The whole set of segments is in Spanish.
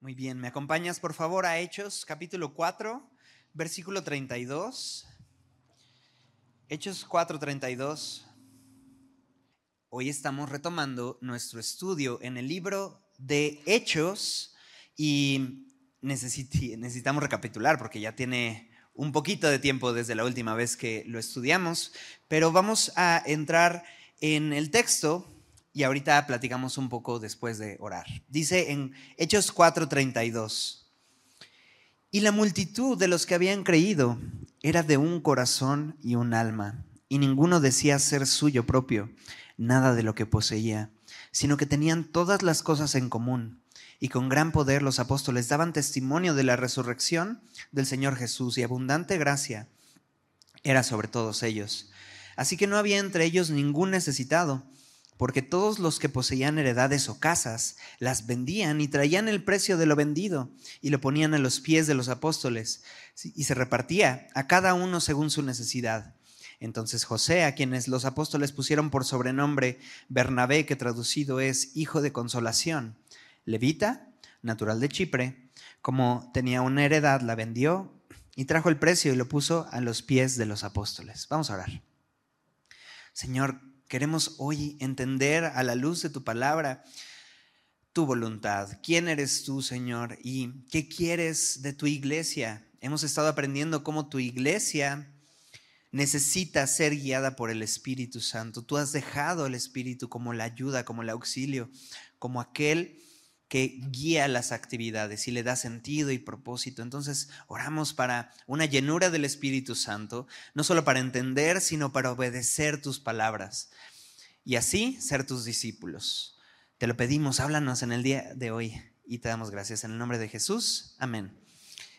Muy bien, ¿me acompañas por favor a Hechos capítulo 4, versículo 32? Hechos 4, 32. Hoy estamos retomando nuestro estudio en el libro de Hechos y necesitamos recapitular porque ya tiene un poquito de tiempo desde la última vez que lo estudiamos, pero vamos a entrar en el texto y ahorita platicamos un poco después de orar. Dice en Hechos 4:32, y la multitud de los que habían creído era de un corazón y un alma, y ninguno decía ser suyo propio nada de lo que poseía, sino que tenían todas las cosas en común. Y con gran poder los apóstoles daban testimonio de la resurrección del Señor Jesús y abundante gracia era sobre todos ellos. Así que no había entre ellos ningún necesitado porque todos los que poseían heredades o casas las vendían y traían el precio de lo vendido y lo ponían a los pies de los apóstoles y se repartía a cada uno según su necesidad. Entonces José, a quienes los apóstoles pusieron por sobrenombre Bernabé, que traducido es hijo de consolación, levita, natural de Chipre, como tenía una heredad, la vendió y trajo el precio y lo puso a los pies de los apóstoles. Vamos a orar. Señor, Queremos hoy entender a la luz de tu palabra tu voluntad. ¿Quién eres tú, Señor? ¿Y qué quieres de tu iglesia? Hemos estado aprendiendo cómo tu iglesia necesita ser guiada por el Espíritu Santo. Tú has dejado el Espíritu como la ayuda, como el auxilio, como aquel que guía las actividades y le da sentido y propósito. Entonces oramos para una llenura del Espíritu Santo, no solo para entender, sino para obedecer tus palabras y así ser tus discípulos. Te lo pedimos, háblanos en el día de hoy y te damos gracias en el nombre de Jesús. Amén.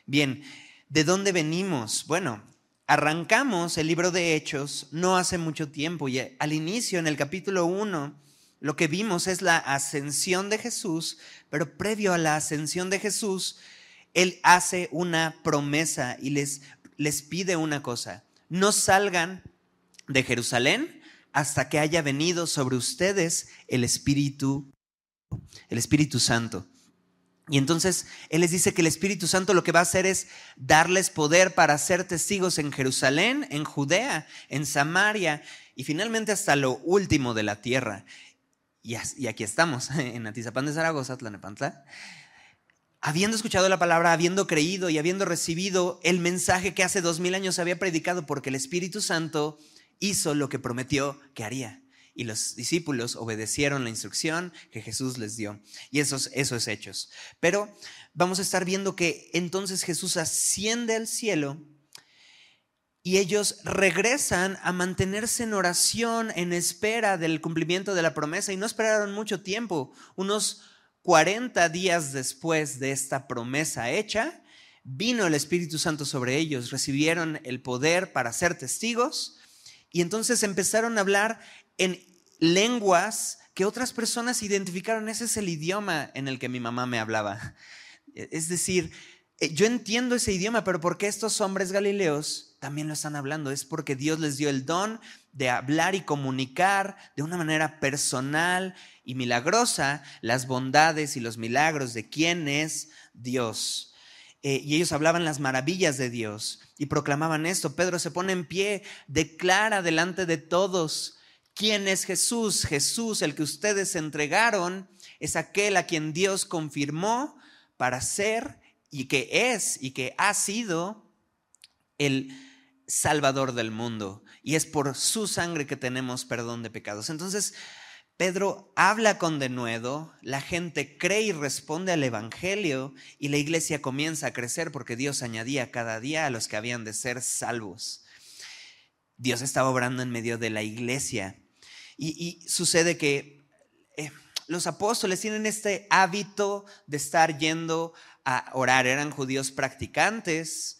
Bien, ¿de dónde venimos? Bueno, arrancamos el libro de Hechos no hace mucho tiempo y al inicio, en el capítulo 1, lo que vimos es la ascensión de Jesús, pero previo a la ascensión de Jesús, Él hace una promesa y les, les pide una cosa. No salgan de Jerusalén hasta que haya venido sobre ustedes el Espíritu, el Espíritu Santo. Y entonces Él les dice que el Espíritu Santo lo que va a hacer es darles poder para ser testigos en Jerusalén, en Judea, en Samaria y finalmente hasta lo último de la tierra. Y, aquí estamos, en Atizapán de Zaragoza, Tlanepantla, habiendo escuchado la palabra, habiendo creído y habiendo recibido el mensaje que hace dos mil años se había predicado, porque el Espíritu Santo hizo lo que prometió que haría. Y los discípulos obedecieron la instrucción que Jesús les dio. Y eso eso es hechos. Pero vamos a estar viendo que entonces Jesús asciende al cielo y ellos regresan a mantenerse en oración, en espera del cumplimiento de la promesa y no esperaron mucho tiempo. Unos 40 días después de esta promesa hecha, vino el Espíritu Santo sobre ellos, recibieron el poder para ser testigos y entonces empezaron a hablar en lenguas que otras personas identificaron. Ese es el idioma en el que mi mamá me hablaba. Es decir, eh, yo entiendo ese idioma, pero ¿por qué estos hombres galileos también lo están hablando? Es porque Dios les dio el don de hablar y comunicar de una manera personal y milagrosa las bondades y los milagros de quién es Dios. Eh, y ellos hablaban las maravillas de Dios y proclamaban esto. Pedro se pone en pie, declara delante de todos quién es Jesús. Jesús, el que ustedes entregaron, es aquel a quien Dios confirmó para ser y que es y que ha sido el Salvador del mundo. Y es por su sangre que tenemos perdón de pecados. Entonces, Pedro habla con denuedo, la gente cree y responde al Evangelio y la iglesia comienza a crecer porque Dios añadía cada día a los que habían de ser salvos. Dios estaba obrando en medio de la iglesia. Y, sucede que eh, los apóstoles tienen este hábito de estar yendo a orar. Eran judíos practicantes,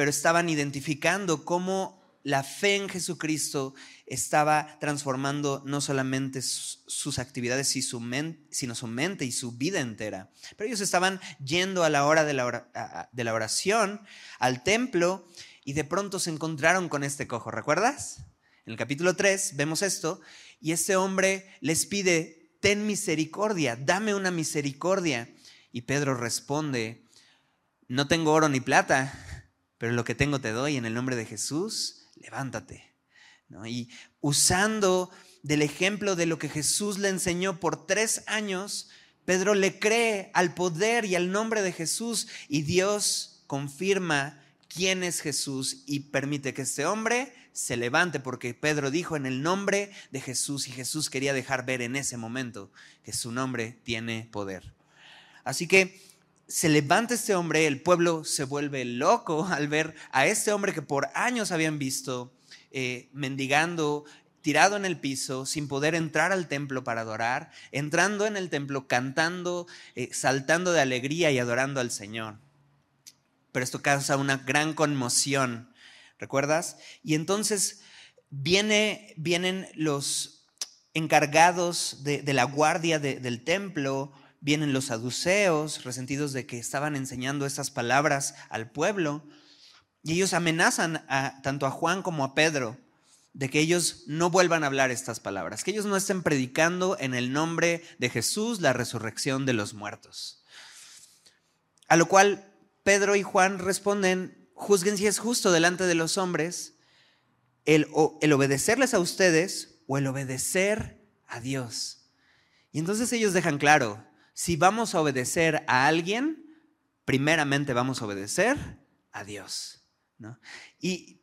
pero estaban identificando cómo la fe en Jesucristo estaba transformando no solamente sus actividades, sino su mente y su vida entera. Pero ellos estaban yendo a la hora de la oración al templo y de pronto se encontraron con este cojo. ¿Recuerdas? En el capítulo 3 vemos esto y este hombre les pide, ten misericordia, dame una misericordia. Y Pedro responde, no tengo oro ni plata, pero lo que tengo te doy en el nombre de Jesús, levántate. Y usando del ejemplo de lo que Jesús le enseñó por tres años, Pedro le cree al poder y al nombre de Jesús y Dios confirma quién es Jesús y permite que este hombre se levante porque Pedro dijo en el nombre de Jesús y Jesús quería dejar ver en ese momento que su nombre tiene poder. Así que se levanta este hombre, el pueblo se vuelve loco al ver a este hombre que por años habían visto eh, mendigando, tirado en el piso, sin poder entrar al templo para adorar, entrando en el templo, cantando, eh, saltando de alegría y adorando al Señor. Pero esto causa una gran conmoción, ¿recuerdas? Y entonces viene, vienen los encargados de, la guardia del templo, vienen los saduceos, resentidos de que estaban enseñando estas palabras al pueblo, y ellos amenazan tanto a Juan como a Pedro de que ellos no vuelvan a hablar estas palabras, que ellos no estén predicando en el nombre de Jesús la resurrección de los muertos. A lo cual Pedro y Juan responden, juzguen si es justo delante de los hombres el, el obedecerles a ustedes o el obedecer a Dios. Y entonces ellos dejan claro, si vamos a obedecer a alguien, primeramente vamos a obedecer a Dios. Y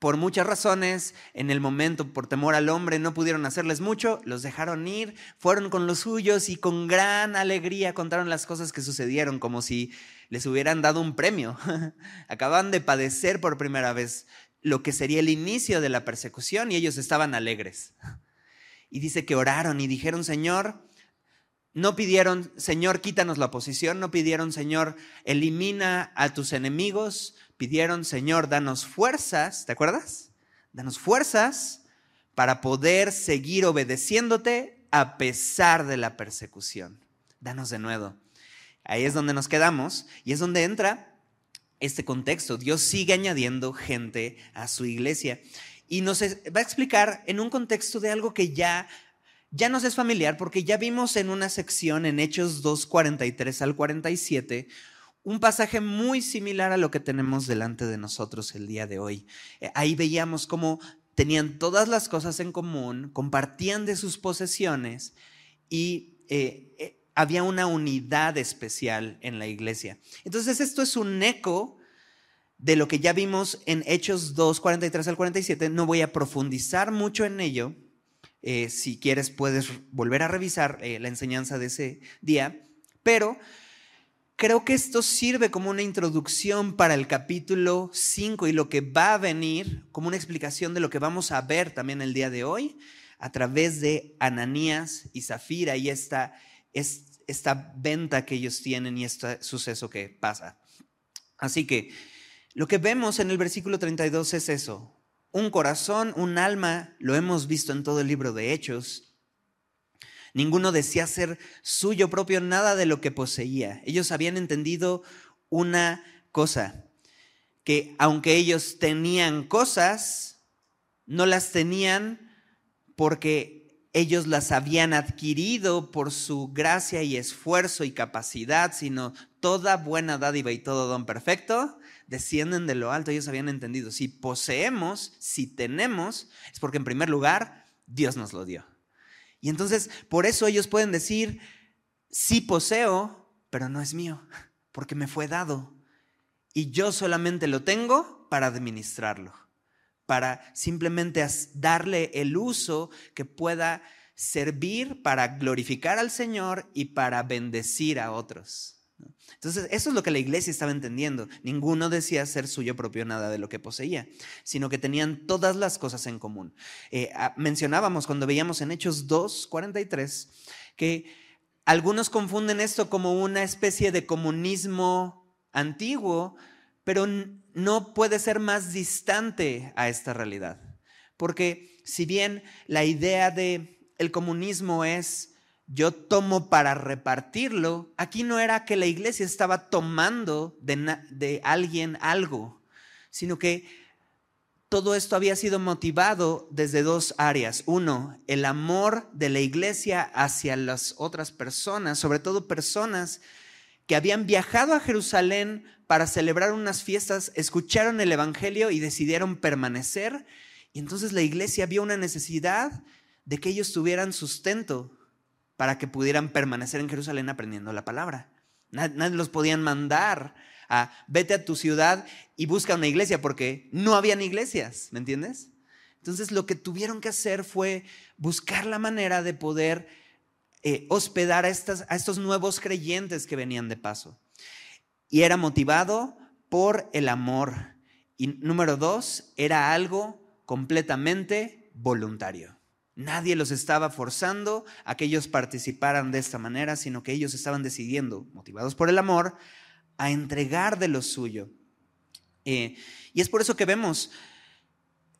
por muchas razones, en el momento, por temor al hombre, no pudieron hacerles mucho, los dejaron ir, fueron con los suyos y con gran alegría contaron las cosas que sucedieron, como si les hubieran dado un premio. Acaban de padecer por primera vez lo que sería el inicio de la persecución y ellos estaban alegres. Y dice que oraron y dijeron, Señor, no pidieron, Señor, quítanos la oposición, no pidieron, Señor, elimina a tus enemigos, pidieron, Señor, danos fuerzas, ¿te acuerdas? Danos fuerzas para poder seguir obedeciéndote a pesar de la persecución. Danos de nuevo. Ahí es donde nos quedamos y es donde entra este contexto. Dios sigue añadiendo gente a su iglesia y nos va a explicar en un contexto de algo que ya ya nos es familiar porque ya vimos en una sección en Hechos 2:43 al 47 un pasaje muy similar a lo que tenemos delante de nosotros el día de hoy. Eh, ahí veíamos cómo tenían todas las cosas en común, compartían de sus posesiones y eh, eh, había una unidad especial en la iglesia. Entonces esto es un eco de lo que ya vimos en Hechos 2, 43 al 47. No voy a profundizar mucho en ello. Si quieres puedes volver a revisar la enseñanza de ese día, pero Creo que esto sirve como una introducción para el capítulo 5 y lo que va a venir, como una explicación de lo que vamos a ver también el día de hoy a través de Ananías y Zafira y esta, esta venta que ellos tienen y este suceso que pasa. Así que lo que vemos en el versículo 32 es eso. Un corazón, un alma, lo hemos visto en todo el libro de Hechos, Ninguno decía ser suyo propio nada de lo que poseía. Ellos habían entendido una cosa, que aunque ellos tenían cosas, no las tenían porque ellos las habían adquirido por su gracia y esfuerzo y capacidad, sino toda buena dádiva y todo don perfecto descienden de lo alto. Ellos habían entendido, si poseemos, si tenemos, es porque en primer lugar Dios nos lo dio. Y entonces, por eso ellos pueden decir, sí poseo, pero no es mío, porque me fue dado. Y yo solamente lo tengo para administrarlo, para simplemente darle el uso que pueda servir para glorificar al Señor y para bendecir a otros. Entonces, eso es lo que la iglesia estaba entendiendo. Ninguno decía ser suyo propio nada de lo que poseía, sino que tenían todas las cosas en común. Eh, ah, mencionábamos cuando veíamos en Hechos 2, 43, que algunos confunden esto como una especie de comunismo antiguo, pero no puede ser más distante a esta realidad. Porque si bien la idea de el comunismo es yo tomo para repartirlo, aquí no era que la iglesia estaba tomando de, alguien algo, sino que todo esto había sido motivado desde dos áreas. Uno, el amor de la iglesia hacia las otras personas, sobre todo personas que habían viajado a Jerusalén para celebrar unas fiestas, escucharon el Evangelio y decidieron permanecer. Y entonces la iglesia vio una necesidad de que ellos tuvieran sustento para que pudieran permanecer en Jerusalén aprendiendo la palabra. Nadie los podían mandar a vete a tu ciudad y busca una iglesia porque no habían iglesias, ¿me entiendes? Entonces lo que tuvieron que hacer fue buscar la manera de poder eh, hospedar a, a estos nuevos creyentes que venían de paso. Y era motivado por el amor. Y número dos, era algo completamente voluntario. Nadie los estaba forzando a que ellos participaran de esta manera, sino que ellos estaban decidiendo, motivados por el amor, a entregar de lo suyo. Eh, y es por eso que vemos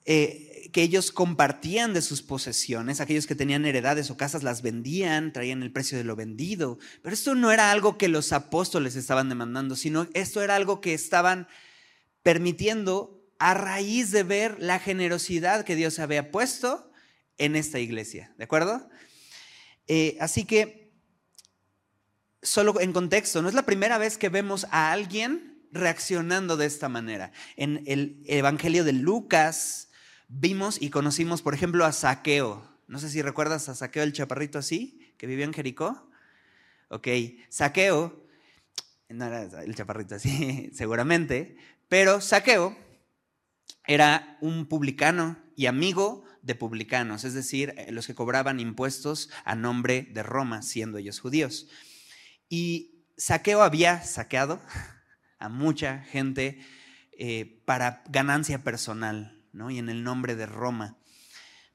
eh, que ellos compartían de sus posesiones, aquellos que tenían heredades o casas las vendían, traían el precio de lo vendido. Pero esto no era algo que los apóstoles estaban demandando, sino esto era algo que estaban permitiendo a raíz de ver la generosidad que Dios había puesto en esta iglesia. ¿De acuerdo? Eh, así que, solo en contexto, no es la primera vez que vemos a alguien reaccionando de esta manera. En el Evangelio de Lucas, vimos y conocimos, por ejemplo, a Saqueo. No sé si recuerdas a Saqueo el chaparrito así, que vivía en Jericó. Ok, Saqueo, no era el chaparrito así, seguramente, pero Saqueo era un publicano y amigo de publicanos, es decir, eh, los que cobraban impuestos a nombre de Roma, siendo ellos judíos. Y Saqueo había saqueado a mucha gente eh, para ganancia personal, y en el nombre de Roma.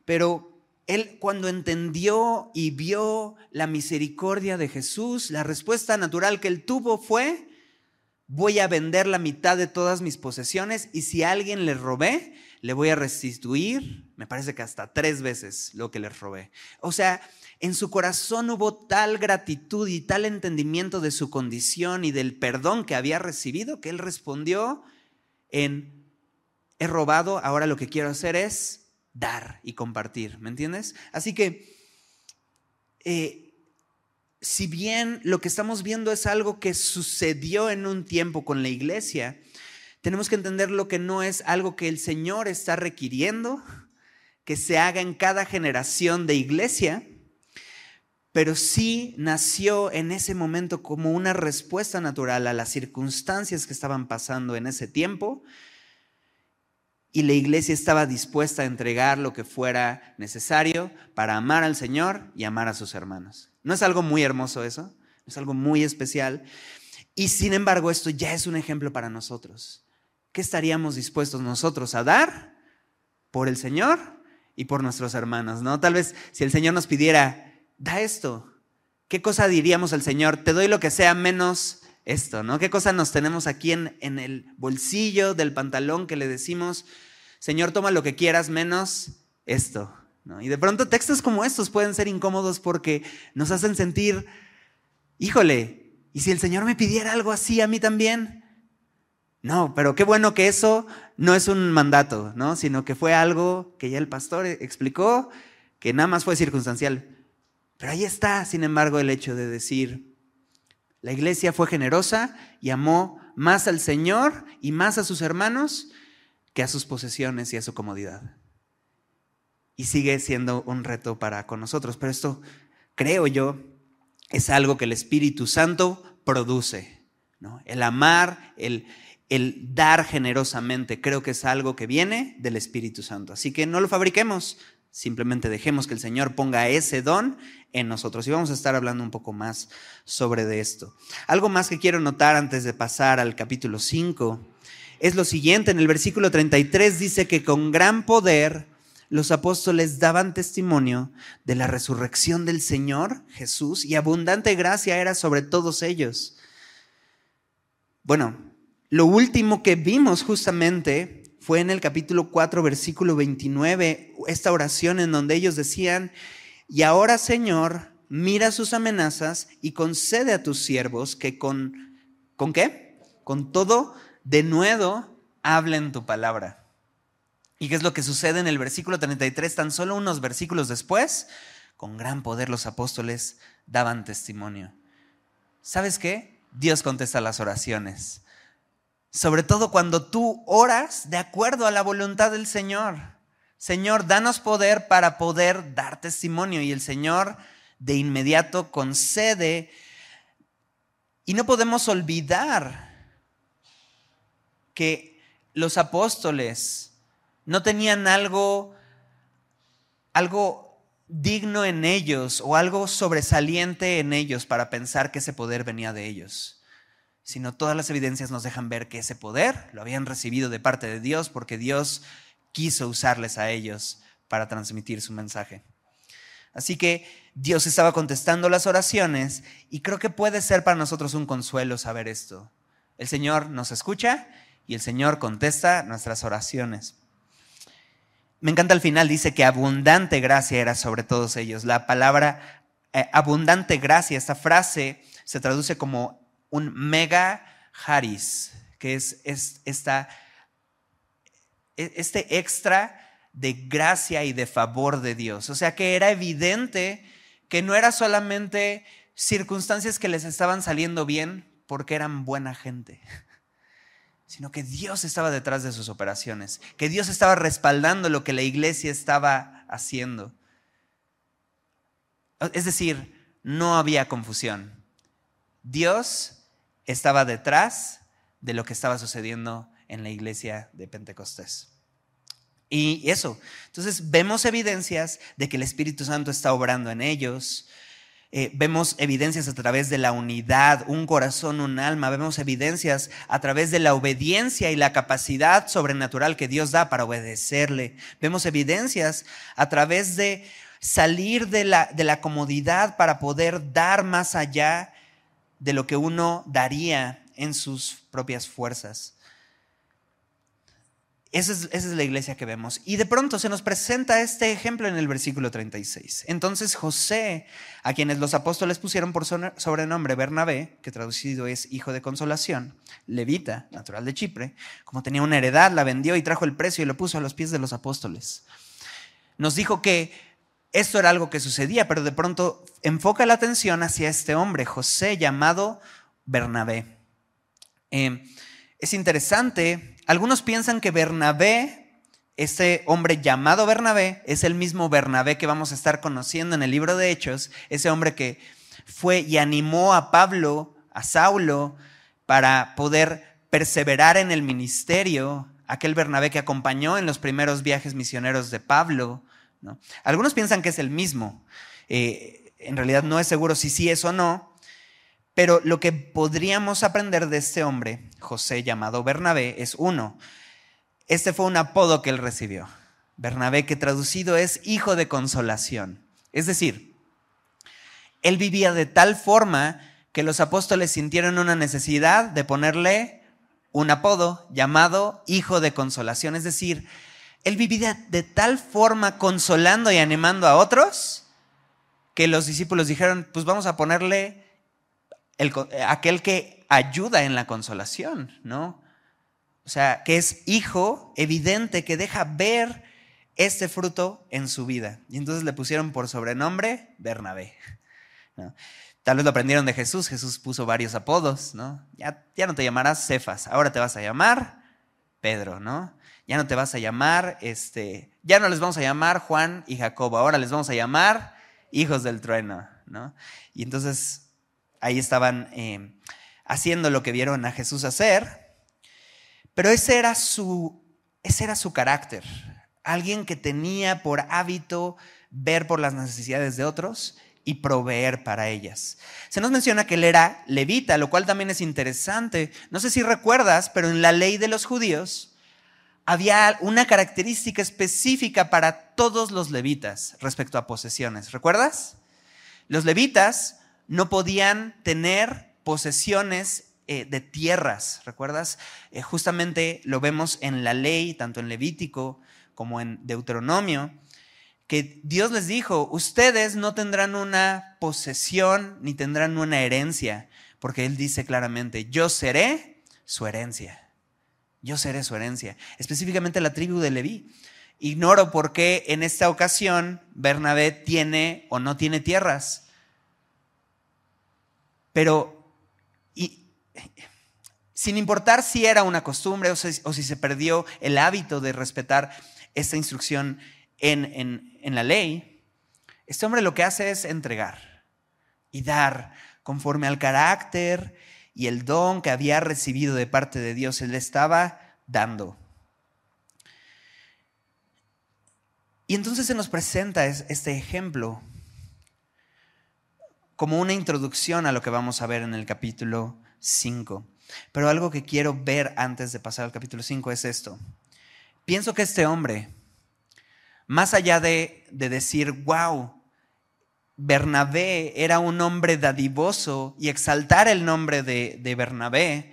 Pero él cuando entendió y vio la misericordia de Jesús, la respuesta natural que él tuvo fue, voy a vender la mitad de todas mis posesiones y si alguien le robé, le voy a restituir, me parece que hasta tres veces lo que le robé. O sea, en su corazón hubo tal gratitud y tal entendimiento de su condición y del perdón que había recibido que él respondió en he robado, ahora lo que quiero hacer es dar y compartir, ¿me entiendes? Así que, eh, si bien lo que estamos viendo es algo que sucedió en un tiempo con la iglesia, tenemos que entender lo que no es algo que el Señor está requiriendo que se haga en cada generación de iglesia, pero sí nació en ese momento como una respuesta natural a las circunstancias que estaban pasando en ese tiempo y la iglesia estaba dispuesta a entregar lo que fuera necesario para amar al Señor y amar a sus hermanos. ¿No es algo muy hermoso eso? Es algo muy especial. Y sin embargo, esto ya es un ejemplo para nosotros. ¿Qué estaríamos dispuestos nosotros a dar por el Señor y por nuestros hermanos? ¿no? Tal vez si el Señor nos pidiera, da esto, ¿qué cosa diríamos al Señor? Te doy lo que sea menos esto, ¿no? ¿Qué cosa nos tenemos aquí en, en el bolsillo del pantalón que le decimos, Señor, toma lo que quieras menos esto? ¿no? Y de pronto textos como estos pueden ser incómodos porque nos hacen sentir, híjole, ¿y si el Señor me pidiera algo así a mí también? No, pero qué bueno que eso no es un mandato, ¿no? Sino que fue algo que ya el pastor explicó, que nada más fue circunstancial. Pero ahí está, sin embargo, el hecho de decir, la iglesia fue generosa y amó más al Señor y más a sus hermanos que a sus posesiones y a su comodidad. Y sigue siendo un reto para con nosotros. Pero esto, creo yo, es algo que el Espíritu Santo produce. ¿no? El amar, el, el dar generosamente, creo que es algo que viene del Espíritu Santo. Así que no lo fabriquemos, Simplemente dejemos que el Señor ponga ese don en nosotros. Y vamos a estar hablando un poco más sobre de esto. Algo más que quiero notar antes de pasar al capítulo 5 es lo siguiente. En el versículo 33 dice que con gran poder los apóstoles daban testimonio de la resurrección del Señor Jesús y abundante gracia era sobre todos ellos. Bueno, lo último que vimos justamente fue en el capítulo 4, versículo 29, esta oración en donde ellos decían, y ahora Señor, mira sus amenazas y concede a tus siervos que con, ¿con qué? Con todo de nuevo hablen tu palabra. ¿Y qué es lo que sucede en el versículo 33? Tan solo unos versículos después, con gran poder los apóstoles daban testimonio. ¿Sabes qué? Dios contesta las oraciones. Sobre todo cuando tú oras de acuerdo a la voluntad del Señor. Señor, danos poder para poder dar testimonio. Y el Señor de inmediato concede. Y no podemos olvidar que los apóstoles no tenían algo, algo digno en ellos o algo sobresaliente en ellos para pensar que ese poder venía de ellos, sino todas las evidencias nos dejan ver que ese poder lo habían recibido de parte de Dios porque Dios quiso usarles a ellos para transmitir su mensaje. Así que Dios estaba contestando las oraciones y creo que puede ser para nosotros un consuelo saber esto. El Señor nos escucha y el Señor contesta nuestras oraciones. Me encanta el final, dice que abundante gracia era sobre todos ellos. La palabra eh, abundante gracia, esta frase se traduce como un mega haris, que es, es esta, e, este extra de gracia y de favor de Dios. O sea que era evidente que no era solamente circunstancias que les estaban saliendo bien porque eran buena gente sino que Dios estaba detrás de sus operaciones, que Dios estaba respaldando lo que la iglesia estaba haciendo. Es decir, no había confusión. Dios estaba detrás de lo que estaba sucediendo en la iglesia de Pentecostés. Y eso, entonces vemos evidencias de que el Espíritu Santo está obrando en ellos, eh, vemos evidencias a través de la unidad, un corazón, un alma, vemos evidencias a través de la obediencia y la capacidad sobrenatural que Dios da para obedecerle. Vemos evidencias a través de salir de la, de la comodidad para poder dar más allá de lo que uno daría en sus propias fuerzas. Esa es, la iglesia que vemos. Y de pronto se nos presenta este ejemplo en el versículo 36. Entonces José, a quienes los apóstoles pusieron por sobrenombre Bernabé, que traducido es hijo de consolación, levita, natural de Chipre, como tenía una heredad, la vendió y trajo el precio y lo puso a los pies de los apóstoles. Nos dijo que esto era algo que sucedía, pero de pronto enfoca la atención hacia este hombre, José, llamado Bernabé. Eh, es interesante algunos piensan que Bernabé, ese hombre llamado Bernabé, es el mismo Bernabé que vamos a estar conociendo en el libro de Hechos, ese hombre que fue y animó a Pablo, a Saulo, para poder perseverar en el ministerio, aquel Bernabé que acompañó en los primeros viajes misioneros de Pablo. Algunos piensan que es el mismo. Eh, en realidad no es seguro si sí es o no, pero lo que podríamos aprender de este hombre, José llamado Bernabé, es uno. Este fue un apodo que él recibió. Bernabé, que traducido es hijo de consolación. Es decir, él vivía de tal forma que los apóstoles sintieron una necesidad de ponerle un apodo llamado hijo de consolación. Es decir, él vivía de tal forma consolando y animando a otros que los discípulos dijeron, pues vamos a ponerle aquel que ayuda en la consolación, ¿no? O sea, que es hijo evidente, que deja ver este fruto en su vida. Y entonces le pusieron por sobrenombre Bernabé. Tal vez lo aprendieron de Jesús. Jesús puso varios apodos, ¿no? Ya, ya no te llamarás Cefas, ahora te vas a llamar Pedro, ¿no? Ya no te vas a llamar, este, ya no les vamos a llamar Juan y Jacobo, ahora les vamos a llamar hijos del trueno, ¿no? Y entonces ahí estaban eh, haciendo lo que vieron a Jesús hacer, pero ese era su, ese era su carácter, alguien que tenía por hábito ver por las necesidades de otros y proveer para ellas. Se nos menciona que él era levita, lo cual también es interesante. No sé si recuerdas, pero en la ley de los judíos había una característica específica para todos los levitas respecto a posesiones. ¿Recuerdas? Los levitas no podían tener posesiones eh, de tierras, ¿recuerdas? Eh, justamente lo vemos en la ley, tanto en Levítico como en Deuteronomio, que Dios les dijo, ustedes no tendrán una posesión ni tendrán una herencia, porque Él dice claramente, yo seré su herencia. Yo seré su herencia. Específicamente la tribu de Leví. Ignoro por qué en esta ocasión Bernabé tiene o no tiene tierras. Pero sin importar si era una costumbre o si, se perdió el hábito de respetar esta instrucción en, en la ley, este hombre lo que hace es entregar y dar conforme al carácter y el don que había recibido de parte de Dios. Él le estaba dando. Y entonces se nos presenta este ejemplo como una introducción a lo que vamos a ver en el capítulo 5. Pero algo que quiero ver antes de pasar al capítulo 5 es esto. Pienso que este hombre, más allá de, decir, wow, Bernabé era un hombre dadivoso y exaltar el nombre de, Bernabé,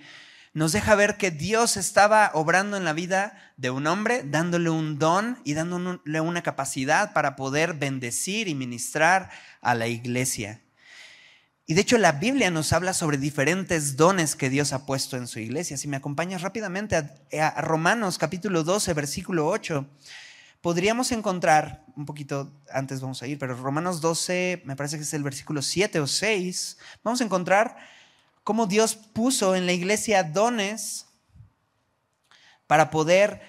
nos deja ver que Dios estaba obrando en la vida de un hombre, dándole un don y dándole una capacidad para poder bendecir y ministrar a la iglesia. Y de hecho la Biblia nos habla sobre diferentes dones que Dios ha puesto en su iglesia. Si me acompañas rápidamente a, Romanos capítulo 12, versículo 8, podríamos encontrar, un poquito antes vamos a ir, pero Romanos 12, me parece que es el versículo 7 o 6, vamos a encontrar cómo Dios puso en la iglesia dones para poder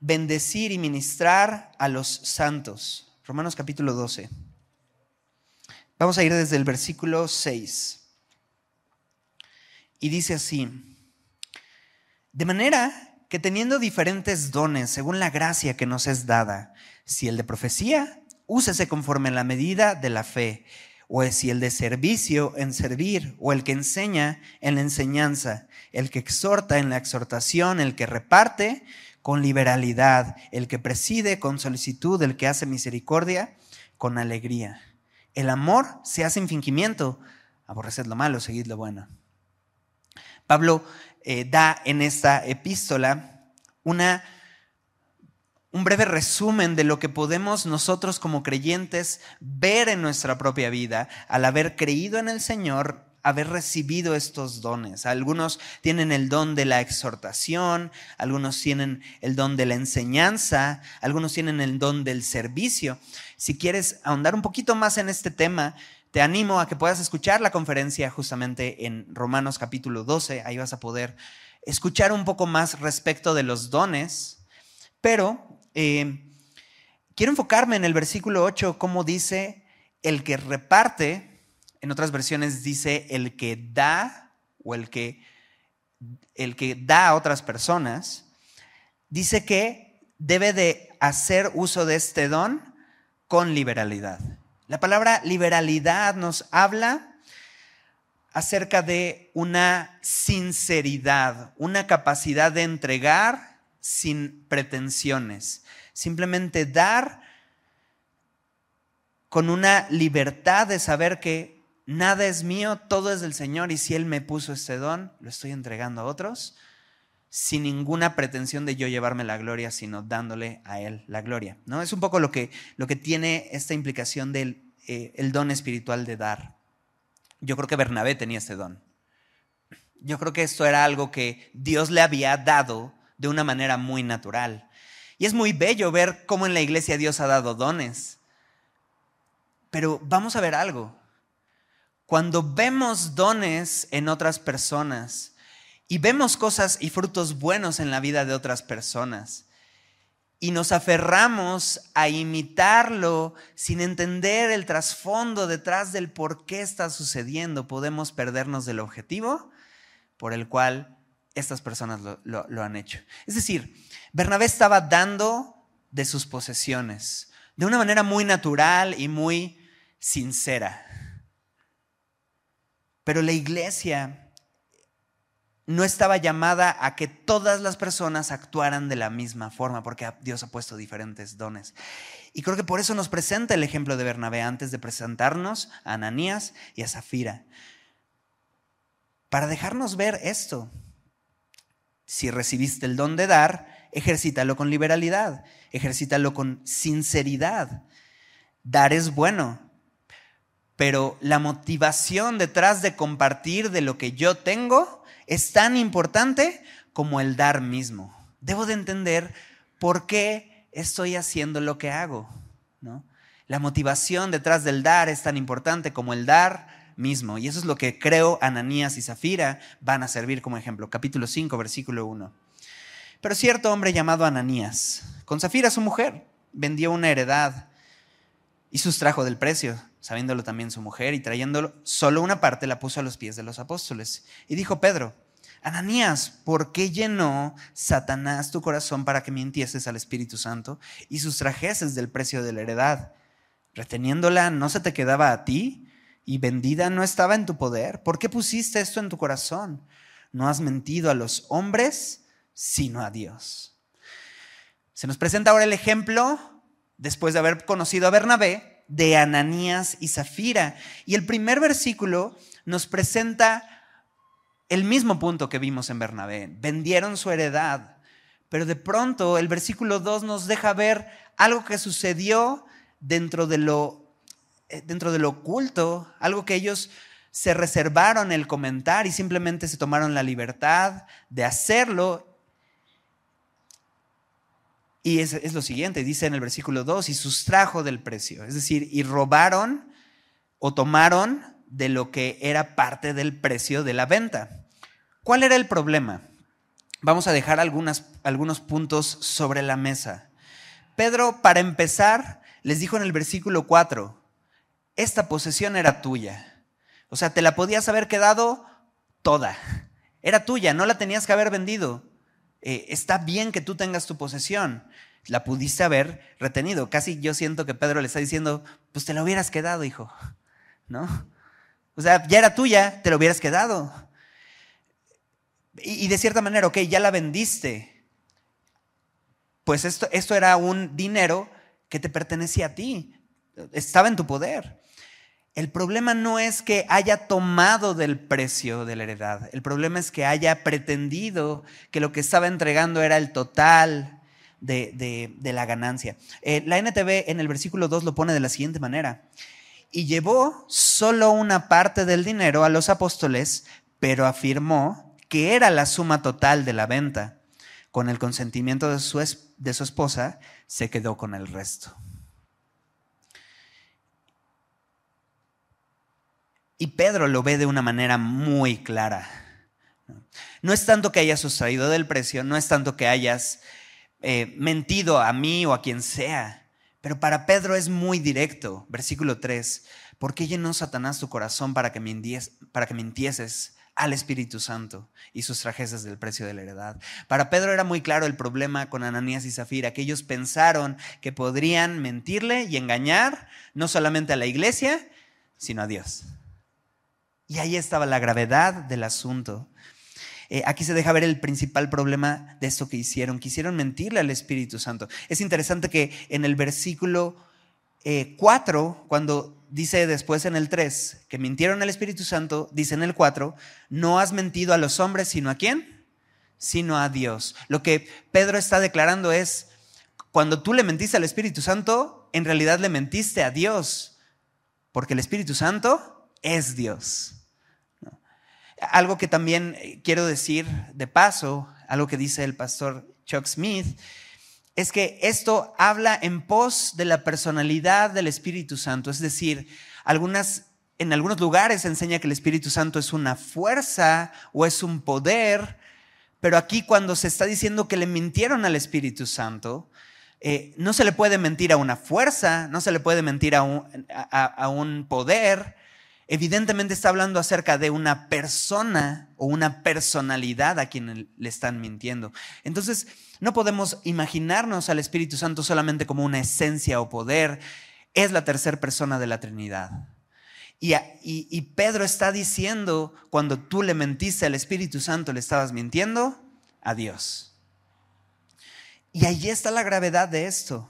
bendecir y ministrar a los santos. Romanos capítulo 12. Vamos a ir desde el versículo 6. Y dice así, de manera que teniendo diferentes dones según la gracia que nos es dada, si el de profecía, úsese conforme a la medida de la fe o si el de servicio en servir, o el que enseña en la enseñanza, el que exhorta en la exhortación, el que reparte con liberalidad, el que preside con solicitud, el que hace misericordia con alegría. El amor se hace en fingimiento, aborreced lo malo, seguid lo bueno. Pablo eh, da en esta epístola una un breve resumen de lo que podemos nosotros como creyentes ver en nuestra propia vida al haber creído en el Señor, haber recibido estos dones. Algunos tienen el don de la exhortación, algunos tienen el don de la enseñanza, algunos tienen el don del servicio. Si quieres ahondar un poquito más en este tema, te animo a que puedas escuchar la conferencia justamente en Romanos capítulo 12, ahí vas a poder escuchar un poco más respecto de los dones, pero eh, quiero enfocarme en el versículo 8, como dice, el que reparte, en otras versiones dice el que da o el que, el que da a otras personas, dice que debe de hacer uso de este don con liberalidad. La palabra liberalidad nos habla acerca de una sinceridad, una capacidad de entregar sin pretensiones, simplemente dar con una libertad de saber que nada es mío, todo es del Señor y si Él me puso este don, lo estoy entregando a otros sin ninguna pretensión de yo llevarme la gloria, sino dándole a Él la gloria. ¿no? Es un poco lo que, lo que tiene esta implicación del eh, el don espiritual de dar. Yo creo que Bernabé tenía este don. Yo creo que esto era algo que Dios le había dado de una manera muy natural. Y es muy bello ver cómo en la iglesia Dios ha dado dones. Pero vamos a ver algo. Cuando vemos dones en otras personas y vemos cosas y frutos buenos en la vida de otras personas, y nos aferramos a imitarlo sin entender el trasfondo detrás del por qué está sucediendo, podemos perdernos del objetivo por el cual estas personas lo, han hecho. Es decir, Bernabé estaba dando de sus posesiones de una manera muy natural y muy sincera. Pero la iglesia no estaba llamada a que todas las personas actuaran de la misma forma, porque Dios ha puesto diferentes dones. Y creo que por eso nos presenta el ejemplo de Bernabé antes de presentarnos a Ananías y a Zafira. Para dejarnos ver esto, si recibiste el don de dar, ejercítalo con liberalidad, ejercítalo con sinceridad. Dar es bueno, pero la motivación detrás de compartir de lo que yo tengo es tan importante como el dar mismo. Debo de entender por qué estoy haciendo lo que hago. La motivación detrás del dar es tan importante como el dar mismo. Y eso es lo que creo Ananías y Zafira van a servir como ejemplo. Capítulo 5, versículo 1. Pero cierto hombre llamado Ananías, con Zafira su mujer, vendió una heredad y sustrajo del precio, sabiéndolo también su mujer, y trayéndolo solo una parte la puso a los pies de los apóstoles. Y dijo Pedro, Ananías, ¿por qué llenó Satanás tu corazón para que mintieses al Espíritu Santo y sustrajeses del precio de la heredad? Reteniéndola, ¿no se te quedaba a ti? ¿Y vendida no estaba en tu poder? ¿Por qué pusiste esto en tu corazón? No has mentido a los hombres, sino a Dios. Se nos presenta ahora el ejemplo, después de haber conocido a Bernabé, de Ananías y Zafira. Y el primer versículo nos presenta el mismo punto que vimos en Bernabé. Vendieron su heredad, pero de pronto el versículo 2 nos deja ver algo que sucedió dentro de lo, eh, dentro de lo oculto, algo que ellos se reservaron el comentar y simplemente se tomaron la libertad de hacerlo. Y es, lo siguiente, dice en el versículo 2, y sustrajo del precio, es decir, y robaron o tomaron de lo que era parte del precio de la venta. ¿Cuál era el problema? Vamos a dejar algunos puntos sobre la mesa. Pedro, para empezar, les dijo en el versículo 4, esta posesión era tuya. O sea, te la podías haber quedado toda. Era tuya, no la tenías que haber vendido. Eh, está bien que tú tengas tu posesión. La pudiste haber retenido. Casi yo siento que Pedro le está diciendo, pues te la hubieras quedado, hijo. ¿No? O sea, ya era tuya, te la hubieras quedado. Y, de cierta manera, ok, ya la vendiste. Pues esto, esto era un dinero que te pertenecía a ti, estaba en tu poder. El problema no es que haya tomado del precio de la heredad, el problema es que haya pretendido que lo que estaba entregando era el total de, la ganancia. Eh, la NTV en el versículo 2 lo pone de la siguiente manera. Y llevó solo una parte del dinero a los apóstoles, pero afirmó que era la suma total de la venta. Con el consentimiento de su, de su esposa, se quedó con el resto. Y Pedro lo ve de una manera muy clara. No es tanto que hayas sustraído del precio, no es tanto que hayas eh, mentido a mí o a quien sea, pero para Pedro es muy directo. Versículo 3, ¿por qué llenó Satanás tu corazón para que, para que mintieses al Espíritu Santo y sus trajes del precio de la heredad. Para Pedro era muy claro el problema con Ananías y Zafira, que ellos pensaron que podrían mentirle y engañar no solamente a la iglesia, sino a Dios. Y ahí estaba la gravedad del asunto. Eh, aquí se deja ver el principal problema de esto que hicieron. Quisieron mentirle al Espíritu Santo. Es interesante que en el versículo 4, eh, cuando dice después en el 3 que mintieron al Espíritu Santo, dice en el 4, no has mentido a los hombres, sino a quién? Sino a Dios. Lo que Pedro está declarando es, cuando tú le mentiste al Espíritu Santo, en realidad le mentiste a Dios, porque el Espíritu Santo es Dios. Algo que también quiero decir de paso, algo que dice el pastor Chuck Smith, es que esto habla en pos de la personalidad del Espíritu Santo. Es decir, algunas, en algunos lugares enseña que el Espíritu Santo es una fuerza o es un poder, pero aquí cuando se está diciendo que le mintieron al Espíritu Santo, eh, no se le puede mentir a una fuerza, no se le puede mentir a un poder, evidentemente está hablando acerca de una persona o una personalidad a quien le están mintiendo. Entonces, no podemos imaginarnos al Espíritu Santo solamente como una esencia o poder. Es la tercera persona de la Trinidad. Y, Pedro está diciendo, cuando tú le mentiste al Espíritu Santo, le estabas mintiendo a Dios. Y ahí está la gravedad de esto.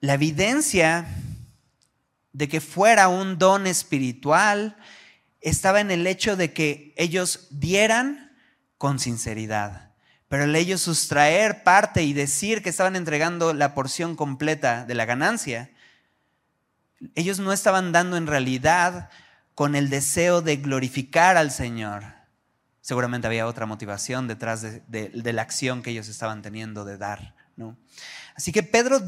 La evidencia de que fuera un don espiritual estaba en el hecho de que ellos dieran con sinceridad. Pero el ellos sustraer parte y decir que estaban entregando la porción completa de la ganancia, ellos no estaban dando en realidad con el deseo de glorificar al Señor. Seguramente había otra motivación detrás de, la acción que ellos estaban teniendo de dar. ¿no? Así que Pedro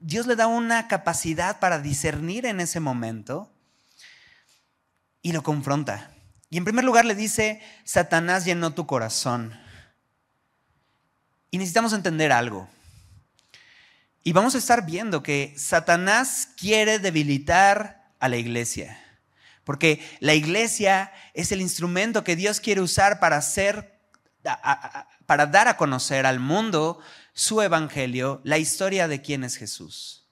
Dios le da una capacidad para discernir en ese momento y lo confronta. Y en primer lugar le dice, Satanás llenó tu corazón. Y necesitamos entender algo. Y vamos a estar viendo que Satanás quiere debilitar a la iglesia. Porque la iglesia es el instrumento que Dios quiere usar para hacer, para dar a conocer al mundo su evangelio, la historia de quién es Jesús.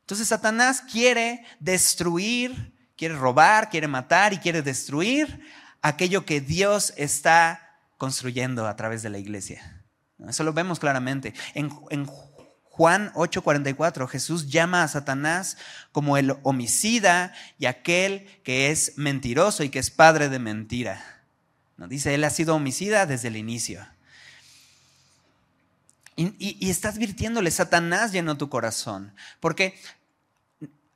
Entonces Satanás quiere destruir Quiere robar, quiere matar y quiere destruir aquello que Dios está construyendo a través de la iglesia. Eso lo vemos claramente. En, en Juan 8:44 Jesús llama a Satanás como el homicida y aquel que es mentiroso y que es padre de mentira. ¿No? Dice, él ha sido homicida desde el inicio. Y, y, está advirtiéndole, Satanás llenó tu corazón. Porque